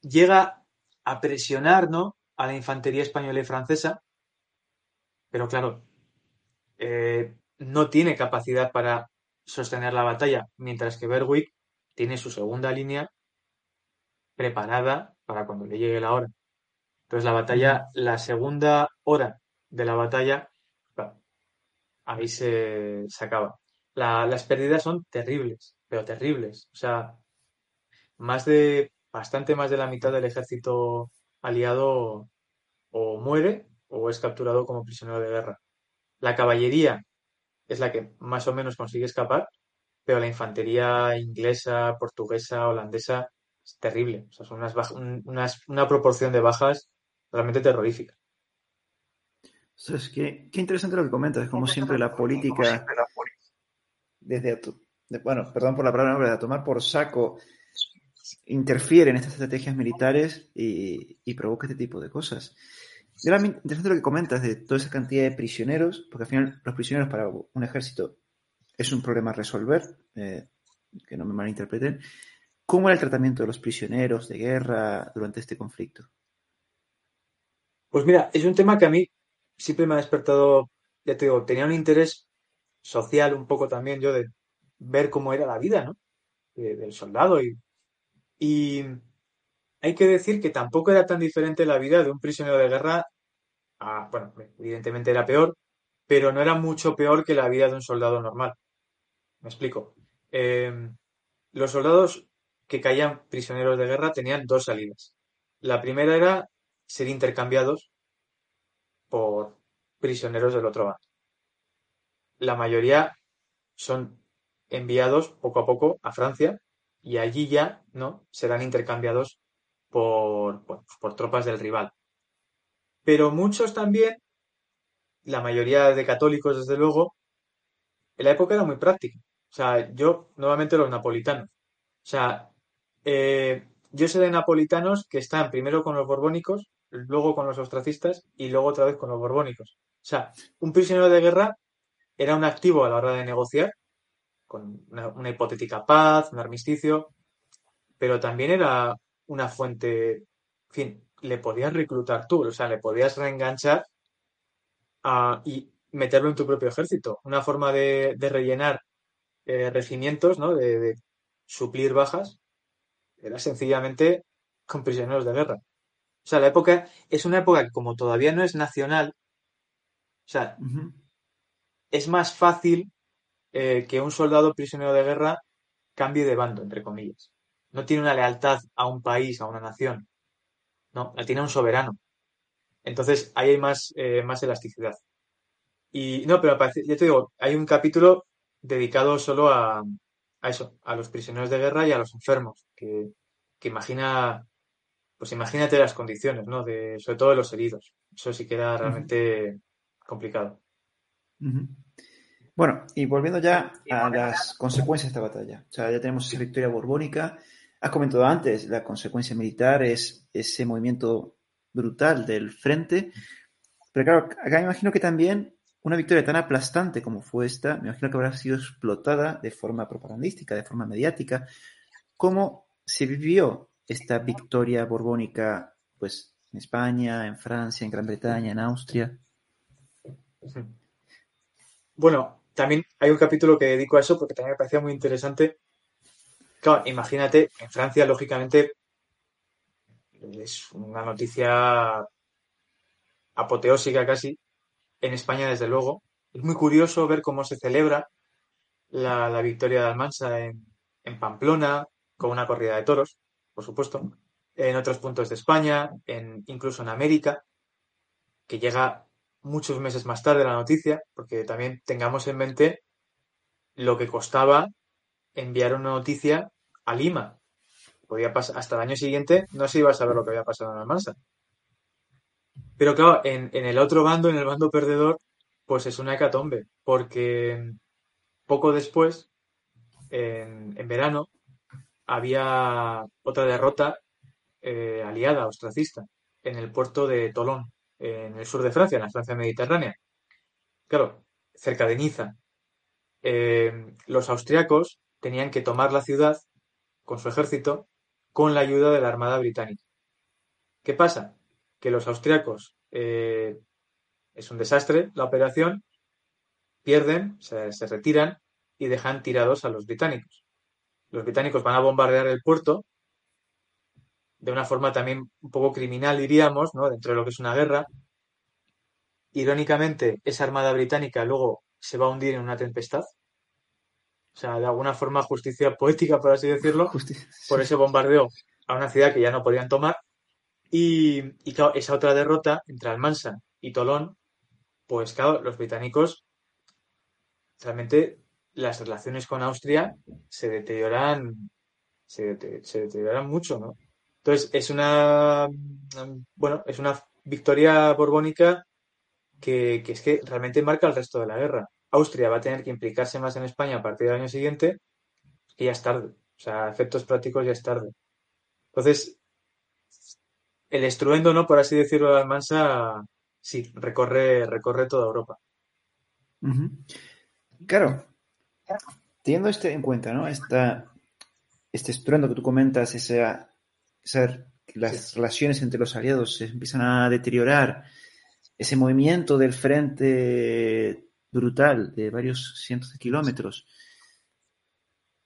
Llega a presionar, ¿no? A la infantería española y francesa, pero claro, eh, no tiene capacidad para sostener la batalla, mientras que Berwick tiene su segunda línea preparada para cuando le llegue la hora. Entonces la batalla, la segunda hora de la batalla, ahí se, acaba. las pérdidas son terribles, pero terribles. O sea, más de, bastante más de la mitad del ejército aliado o muere o es capturado como prisionero de guerra. La caballería es la que más o menos consigue escapar, pero la infantería inglesa, portuguesa, holandesa es terrible. O sea, son unas, una proporción de bajas realmente terrorífica. es que, qué interesante lo que comentas, como siempre la política, desde, bueno, perdón por la palabra, de tomar por saco, interfiere en estas estrategias militares y, y provoca este tipo de cosas. Era interesante lo que comentas de toda esa cantidad de prisioneros, porque al final los prisioneros para un ejército es un problema a resolver, eh, que no me malinterpreten. ¿Cómo era el tratamiento de los prisioneros de guerra durante este conflicto? Pues mira, es un tema que a mí siempre me ha despertado, ya te digo, tenía un interés social un poco también yo de ver cómo era la vida, ¿no? del soldado y, y hay que decir que tampoco era tan diferente la vida de un prisionero de guerra. bueno, evidentemente era peor, pero no era mucho peor que la vida de un soldado normal. Me explico. Em, los soldados que caían prisioneros de guerra tenían dos salidas. La primera era ser intercambiados por prisioneros del otro bando. La mayoría son enviados poco a poco a Francia y allí ya no serán intercambiados por, por tropas del rival. Pero muchos también, la mayoría de católicos desde luego, en la época era muy práctica. O sea, yo, nuevamente los napolitanos. O sea, eh, yo sé de napolitanos que están primero con los borbónicos, luego con los ostracistas y luego otra vez con los borbónicos. O sea, un prisionero de guerra era un activo a la hora de negociar, con una, una hipotética paz, un armisticio, pero también era una fuente, en fin, le podías reclutar tú, o sea, le podías reenganchar y meterlo en tu propio ejército. Una forma de, rellenar eh, regimientos, ¿no? De, suplir bajas, era sencillamente con prisioneros de guerra. O sea, la época es una época que como todavía no es nacional, o sea, es más fácil eh, que un soldado prisionero de guerra cambie de bando, entre comillas no tiene una lealtad a un país, a una nación. No, la tiene un soberano. Entonces ahí hay más, eh, más elasticidad. Y no, pero ya te digo, hay un capítulo dedicado solo a, a eso, a los prisioneros de guerra y a los enfermos, que, que imagina, pues imagínate las condiciones, ¿no? De, sobre todo de los heridos. Eso sí queda realmente complicado. Bueno, y volviendo ya a las consecuencias de esta batalla. O sea, ya tenemos esa victoria borbónica. Has comentado antes, la consecuencia militar es ese movimiento brutal del frente. Pero claro, acá me imagino que también una victoria tan aplastante como fue esta, me imagino que habrá sido explotada de forma propagandística, de forma mediática. ¿Cómo se vivió esta victoria borbónica pues, en España, en Francia, en Gran Bretaña, en Austria? Bueno, también hay un capítulo que dedico a eso porque también me parecía muy interesante. Claro, imagínate, en Francia, lógicamente, es una noticia apoteósica casi. En España, desde luego. Es muy curioso ver cómo se celebra la, victoria de Almansa en, Pamplona, con una corrida de toros, por supuesto, en otros puntos de España, en, incluso en América, que llega muchos meses más tarde la noticia, porque también tengamos en mente lo que costaba enviar una noticia a Lima. Podía pasar hasta el año siguiente, no se iba a saber lo que había pasado en Almansa. Pero claro, en, el otro bando, en el bando perdedor, pues es una hecatombe, porque poco después, en, verano, había otra derrota eh, aliada, ostracista, en el puerto de Tolón, en el sur de Francia, en la Francia mediterránea. Claro, cerca de Niza. Eh, los austriacos tenían que tomar la ciudad con su ejército con la ayuda de la Armada Británica. ¿Qué pasa? Que los austriacos eh, es un desastre la operación, pierden, se, se retiran y dejan tirados a los británicos. Los británicos van a bombardear el puerto de una forma también un poco criminal, diríamos, ¿no? dentro de lo que es una guerra. Irónicamente, esa armada británica luego se va a hundir en una tempestad. O sea, de alguna forma justicia poética, por así decirlo, por ese bombardeo a una ciudad que ya no podían tomar. Y, claro, esa otra derrota entre Almansa y Tolón, pues claro, los británicos realmente las relaciones con Austria se deterioran, se deterioran mucho, ¿no? Entonces, es una, bueno, es una victoria borbónica que, es que realmente marca el resto de la guerra. Austria va a tener que implicarse más en España a partir del año siguiente y ya es tarde. O sea, efectos prácticos ya es tarde. Entonces, el estruendo, ¿no? Por así decirlo, de Almansa, sí, recorre, recorre toda Europa. Claro. Teniendo este en cuenta, ¿no? Esta, este estruendo que tú comentas, esa las relaciones entre los aliados se empiezan a deteriorar, ese movimiento del frente brutal de varios cientos de kilómetros.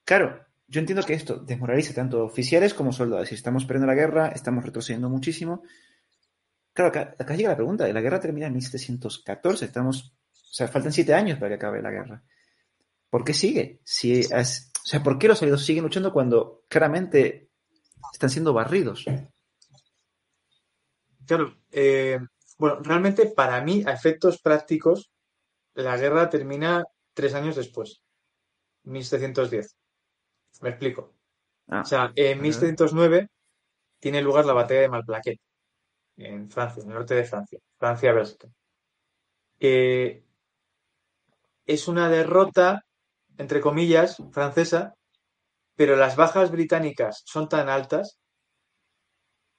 Claro, yo entiendo que esto desmoraliza tanto oficiales como soldados. Si estamos perdiendo la guerra, estamos retrocediendo muchísimo. Claro, acá, llega la pregunta. La guerra termina en 1714. Estamos, o sea, faltan siete años para que acabe la guerra. ¿Por qué sigue? Si o sea, ¿por qué los aliados siguen luchando cuando claramente están siendo barridos. Claro, eh, bueno, realmente para mí, a efectos prácticos, la guerra termina tres años después, 1710. Me explico. Ah, o sea, en 1709 tiene lugar la batalla de Malplaquet, en Francia, en el norte de Francia, Francia-Bélgica. es una derrota, entre comillas, francesa, pero las bajas británicas son tan altas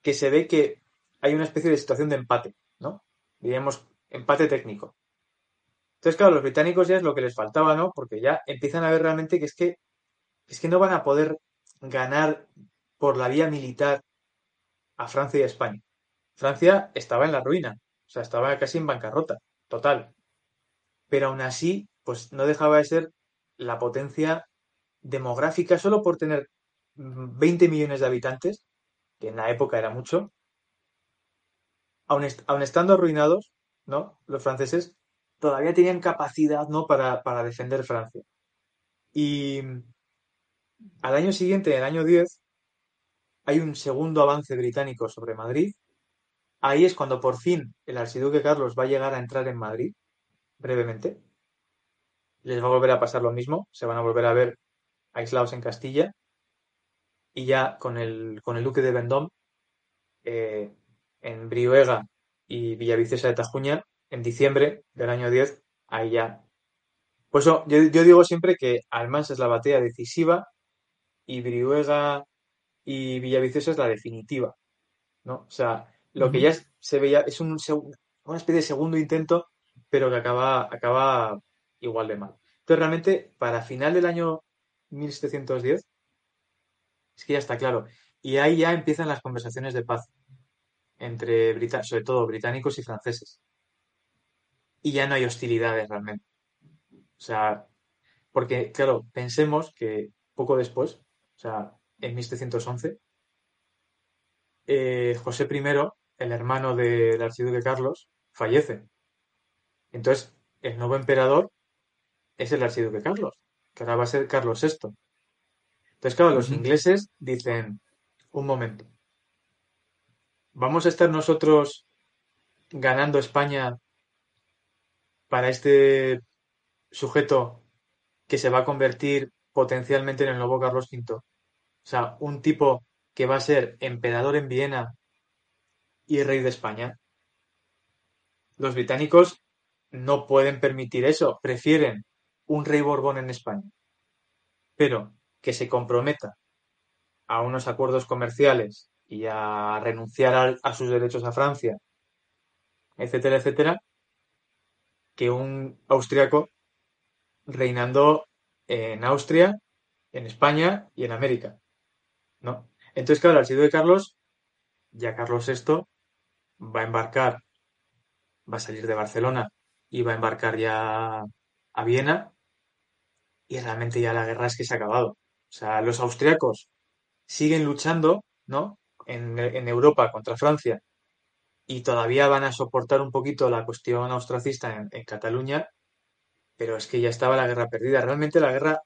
que se ve que hay una especie de situación de empate, ¿no? Diríamos empate técnico. Entonces, claro, los británicos ya es lo que les faltaba, ¿no? Porque ya empiezan a ver realmente que es que, es que no van a poder ganar por la vía militar a Francia y a España. Francia estaba en la ruina, o sea, estaba casi en bancarrota, total. Pero aún así, pues no dejaba de ser la potencia demográfica solo por tener 20 millones de habitantes, que en la época era mucho, aun, estando arruinados, ¿no? Los franceses todavía tenían capacidad, ¿no? Para, para defender Francia. Y al año siguiente, en el año 10, hay un segundo avance británico sobre Madrid, ahí es cuando por fin el archiduque Carlos va a llegar a entrar en Madrid, brevemente. Les va a volver a pasar lo mismo, se van a volver a ver aislados en Castilla. Y ya con el, con el duque de Vendôme, eh, en Brihuega y Villaviciosa de Tajuña, en diciembre del año 10, ahí ya. Pues yo, yo digo siempre que Almansa es la batalla decisiva y Brihuega y Villaviciosa es la definitiva. ¿no? O sea, lo que ya se veía es un, una especie de segundo intento, pero que acaba, acaba igual de mal. Entonces, realmente, para final del año 1710, es que ya está claro. Y ahí ya empiezan las conversaciones de paz entre, sobre todo, británicos y franceses. Y ya no hay hostilidades realmente. O sea, porque, claro, pensemos que poco después, o sea, en 1711, eh, José I, el hermano del archiduque Carlos, fallece. Entonces, el nuevo emperador es el archiduque Carlos, que ahora va a ser Carlos VI. Entonces, claro, los ingleses dicen, un momento, ¿vamos a estar nosotros ganando España para este sujeto que se va a convertir potencialmente en el nuevo Carlos V? O sea, un tipo que va a ser emperador en Viena y rey de España. Los británicos no pueden permitir eso, prefieren un rey Borbón en España. Pero que se comprometa a unos acuerdos comerciales y a renunciar a, sus derechos a Francia, etcétera, etcétera, que un austriaco reinando en Austria, en España y en América. ¿No? Entonces, claro, el de Carlos, ya Carlos VI, va a embarcar, va a salir de Barcelona y va a embarcar ya a Viena y realmente ya la guerra es que se ha acabado. O sea, los austriacos siguen luchando, ¿no? En, Europa contra Francia y todavía van a soportar un poquito la cuestión austracista en, Cataluña, pero es que ya estaba la guerra perdida. Realmente la guerra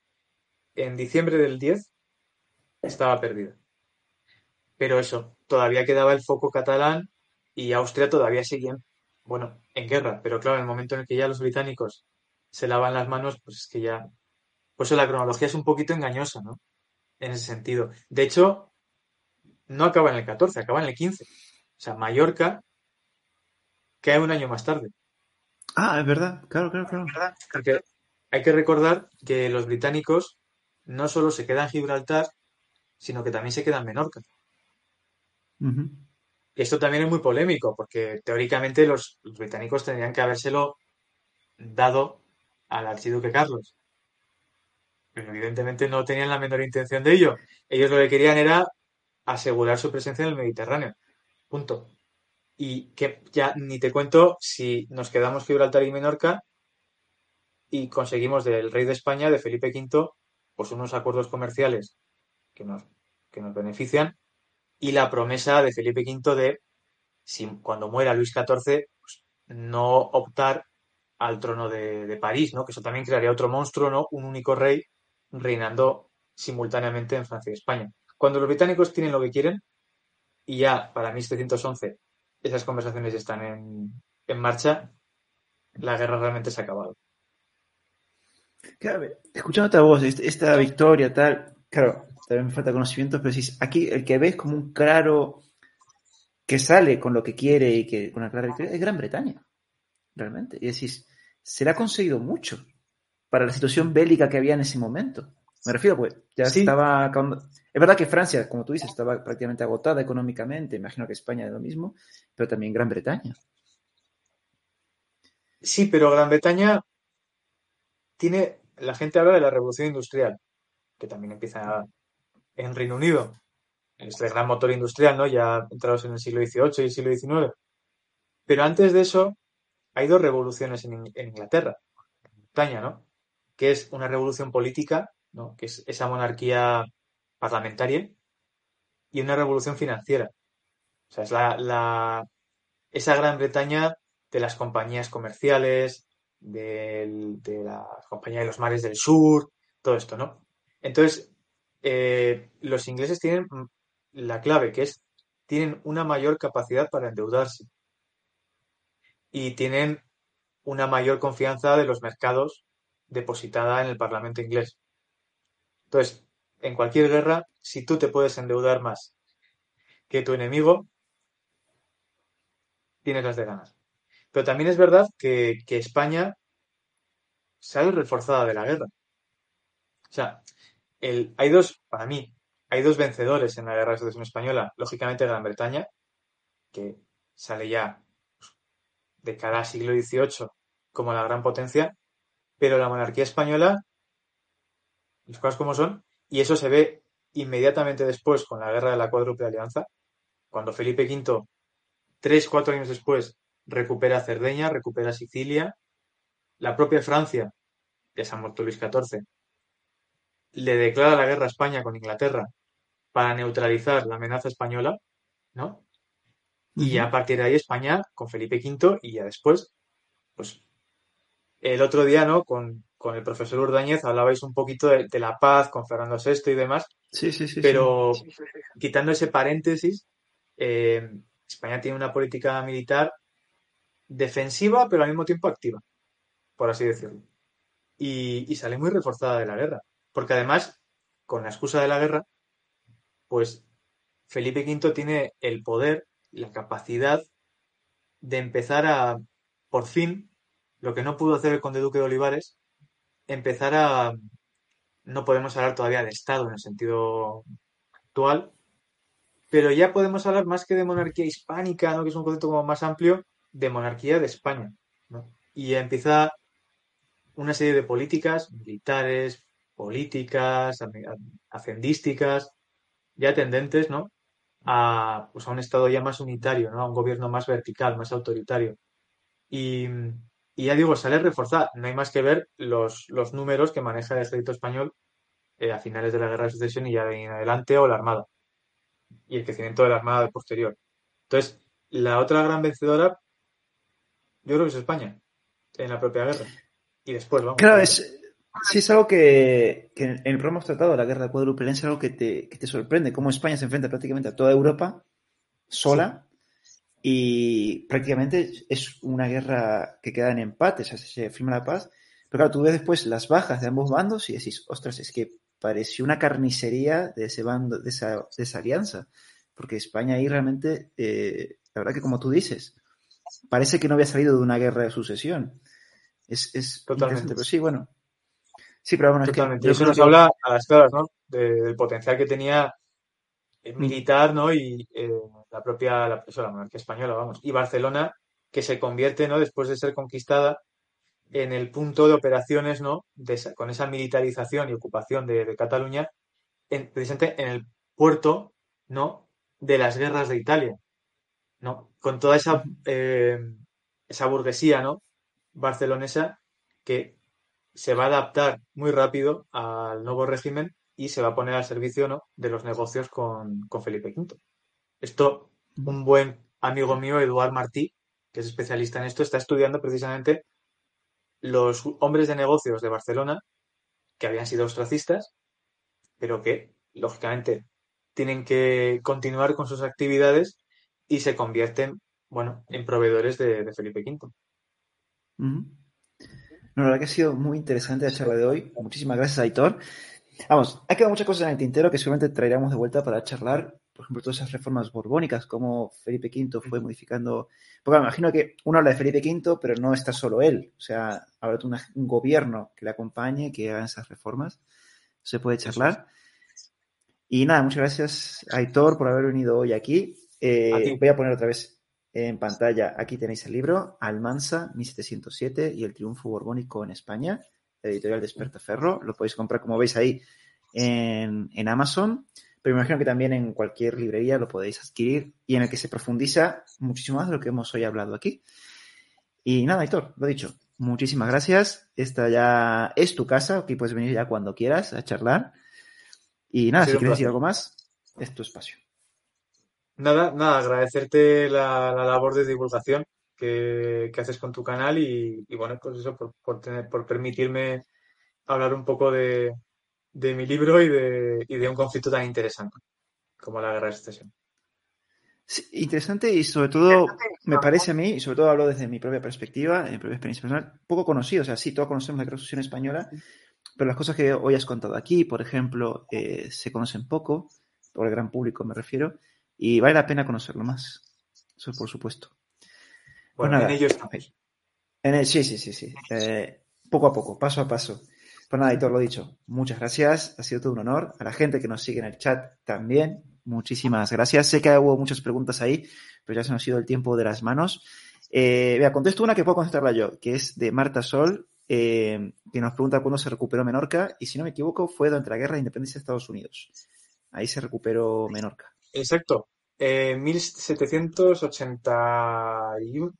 en diciembre del 10 estaba perdida. Pero eso, todavía quedaba el foco catalán y Austria todavía seguía, bueno, en guerra. Pero claro, en el momento en el que ya los británicos se lavan las manos, pues es que ya. Por eso la cronología es un poquito engañosa, ¿no? En ese sentido. De hecho, no acaba en el 14, acaba en el 15. O sea, Mallorca cae un año más tarde. Ah, es verdad, claro, claro, claro. Porque hay que recordar que los británicos no solo se quedan en Gibraltar, sino que también se quedan en Menorca. Esto también es muy polémico, porque teóricamente los, británicos tendrían que habérselo dado al archiduque Carlos. Pero evidentemente no tenían la menor intención de ello. Ellos lo que querían era asegurar su presencia en el Mediterráneo. Punto. Y que ya ni te cuento si nos quedamos Gibraltar y Menorca y conseguimos del rey de España, de Felipe V, pues unos acuerdos comerciales que nos, que nos benefician y la promesa de Felipe V de, si, cuando muera Luis XIV, pues, no optar al trono de, París, ¿no? Que eso también crearía otro monstruo, ¿no? Un único rey reinando simultáneamente en Francia y España. Cuando los británicos tienen lo que quieren, y ya para 1711 esas conversaciones están en, en marcha, la guerra realmente se ha acabado. Claro, escuchándote a vos, esta victoria, tal, claro, también me falta conocimiento, pero si aquí el que ves como un claro que sale con lo que quiere y que con una clara victoria es Gran Bretaña, realmente. Y decís, se le ha conseguido mucho para la situación bélica que había en ese momento. Me refiero, pues, ya estaba. Es verdad que Francia, como tú dices, estaba prácticamente agotada económicamente, imagino que España es lo mismo, pero también Gran Bretaña. Sí, pero Gran Bretaña tiene. La gente habla de la revolución industrial, que también empieza en Reino Unido, este gran motor industrial, ¿no? Ya entrados en el siglo XVIII y el siglo XIX. Pero antes de eso, hay dos revoluciones en, Inglaterra, en Bretaña, ¿no? Que es una revolución política. Que es esa monarquía parlamentaria, y una revolución financiera. O sea, es la, esa Gran Bretaña de las compañías comerciales, de la compañía de los mares del sur, todo esto, ¿no? Entonces, eh, los ingleses tienen la clave, que es tienen una mayor capacidad para endeudarse y tienen una mayor confianza de los mercados depositada en el Parlamento inglés. Entonces, en cualquier guerra, si tú te puedes endeudar más que tu enemigo, tienes las de ganas. Pero también es verdad que, España sale reforzada de la guerra. O sea, hay dos, para mí, hay dos vencedores en la guerra de sucesión española. Lógicamente Gran Bretaña, que sale ya de cada siglo XVIII como la gran potencia, pero la monarquía española, las cosas como son, y eso se ve inmediatamente después con la guerra de la cuádruple alianza, cuando Felipe V, tres, cuatro años después, recupera Cerdeña, recupera Sicilia, la propia Francia, que ha muerto Luis XIV, le declara la guerra a España con Inglaterra para neutralizar la amenaza española, ¿no? Y ya a partir de ahí España con Felipe V y ya después, pues el otro día, ¿no? Con, el profesor Urdañez hablabais un poquito de, la paz con Fernando VI y demás. Sí, sí, sí. Pero quitando ese paréntesis, eh, España tiene una política militar defensiva, pero al mismo tiempo activa, por así decirlo. Y, y sale muy reforzada de la guerra. Porque además, con la excusa de la guerra, pues Felipe V tiene el poder, la capacidad de empezar a, por fin, lo que no pudo hacer el conde duque de Olivares, empezar a, no podemos hablar todavía de Estado en el sentido actual, pero ya podemos hablar más que de monarquía hispánica, ¿no? que es un concepto como más amplio, de monarquía de España. Y empieza una serie de políticas militares, políticas, hacendísticas, ya tendentes ¿no? a, pues a un Estado ya más unitario, ¿no? a un gobierno más vertical, más autoritario. Y, y ya digo, sale reforzada. No hay más que ver los, los números que maneja el ejército español eh, a finales de la guerra de sucesión y ya de en adelante o la armada. Y el crecimiento de la armada posterior. Entonces, la otra gran vencedora, yo creo que es España, en la propia guerra. Y después, vamos. Claro, es, sí, es algo que, en el programa hemos tratado, la guerra de cuádruple es algo que te, que te sorprende, cómo España se enfrenta prácticamente a toda Europa sola y prácticamente es una guerra que queda en empate, o sea, se firma la paz. Pero claro, tú ves después las bajas de ambos bandos y decís, ostras, es que pareció una carnicería de ese bando, de esa, de esa alianza. Porque España ahí realmente, eh, la verdad que como tú dices, parece que no había salido de una guerra de sucesión. Es, es Totalmente. Pero sí, bueno. Sí, pero bueno, Totalmente. Es que, eso nos habla a las claras, ¿no? del potencial que tenía. Militar, ¿no? Y eh, la propia la, la monarquía española, vamos. Y Barcelona, que se convierte, ¿no? Después de ser conquistada, en el punto de operaciones, ¿no? con esa militarización y ocupación de, Cataluña, en, precisamente en el puerto, ¿no? De las guerras de Italia, ¿no? Con toda esa, eh, esa burguesía, ¿no? Barcelonesa que se va a adaptar muy rápido al nuevo régimen y se va a poner al servicio, ¿no? De los negocios con, con Felipe V. Esto, un buen amigo mío, Eduard Martí, que es especialista en esto, está estudiando precisamente los hombres de negocios de Barcelona, que habían sido ostracistas, pero que, lógicamente, tienen que continuar con sus actividades y se convierten, bueno, en proveedores de, Felipe V. No, la verdad que ha sido muy interesante la charla de hoy. Muchísimas gracias, Aitor. Vamos, ha quedado muchas cosas en el tintero que seguramente traeremos de vuelta para charlar por ejemplo, todas esas reformas borbónicas, como Felipe V fue modificando. Porque me imagino que uno habla de Felipe V, pero no está solo él. O sea, habrá un gobierno que le acompañe, que haga esas reformas. Se puede charlar. Y nada, muchas gracias, Aitor, por haber venido hoy aquí. Eh, voy a poner otra vez en pantalla. Aquí tenéis el libro Almansa, 1707 y el triunfo borbónico en España, editorial de Ferro. Lo podéis comprar, como veis ahí, en, en Amazon pero me imagino que también en cualquier librería lo podéis adquirir y en el que se profundiza muchísimo más de lo que hemos hoy hablado aquí. Y nada, Héctor, lo dicho, muchísimas gracias. Esta ya es tu casa, aquí puedes venir ya cuando quieras a charlar. Y nada, si quieres decir algo más, es tu espacio. Nada, nada, agradecerte la, labor de divulgación que, haces con tu canal y, bueno, pues eso, por, tener, por permitirme hablar un poco de, de mi libro y de, y de un conflicto tan interesante como la guerra de secesión. interesante y sobre todo me parece a mí, y sobre todo hablo desde mi propia perspectiva, mi propia experiencia personal, poco conocido. O sea, sí, todos conocemos la Constitución española, pero las cosas que hoy has contado aquí, por ejemplo, eh, se conocen poco, por el gran público me refiero, y vale la pena conocerlo más. Eso por supuesto. Pues bueno, en ello estamos. En sí, sí, sí, sí. Eh, poco a poco, paso a paso. Pues nada, y todo lo dicho. Muchas gracias. Ha sido todo un honor. A la gente que nos sigue en el chat también. Muchísimas gracias. Sé que hubo muchas preguntas ahí, pero ya se nos ha ido el tiempo de las manos. Eh, vea, contesto una que puedo contestarla yo, que es de Marta Sol, eh, que nos pregunta cuándo se recuperó Menorca, y si no me equivoco, fue durante la Guerra de Independencia de Estados Unidos. Ahí se recuperó Menorca. Exacto. Eh, 1781.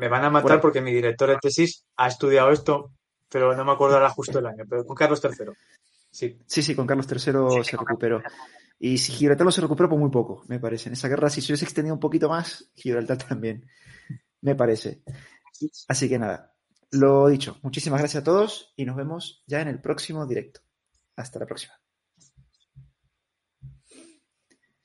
Me van a matar porque mi director de tesis ha estudiado esto, pero no me acuerdo ahora justo el año, pero con Carlos III. Sí, sí, sí con Carlos III se recuperó. Y si Gibraltar no se recuperó, pues muy poco, me parece. En esa guerra, si se hubiese extendido un poquito más, Gibraltar también, me parece. Así que nada, lo dicho, muchísimas gracias a todos y nos vemos ya en el próximo directo. Hasta la próxima.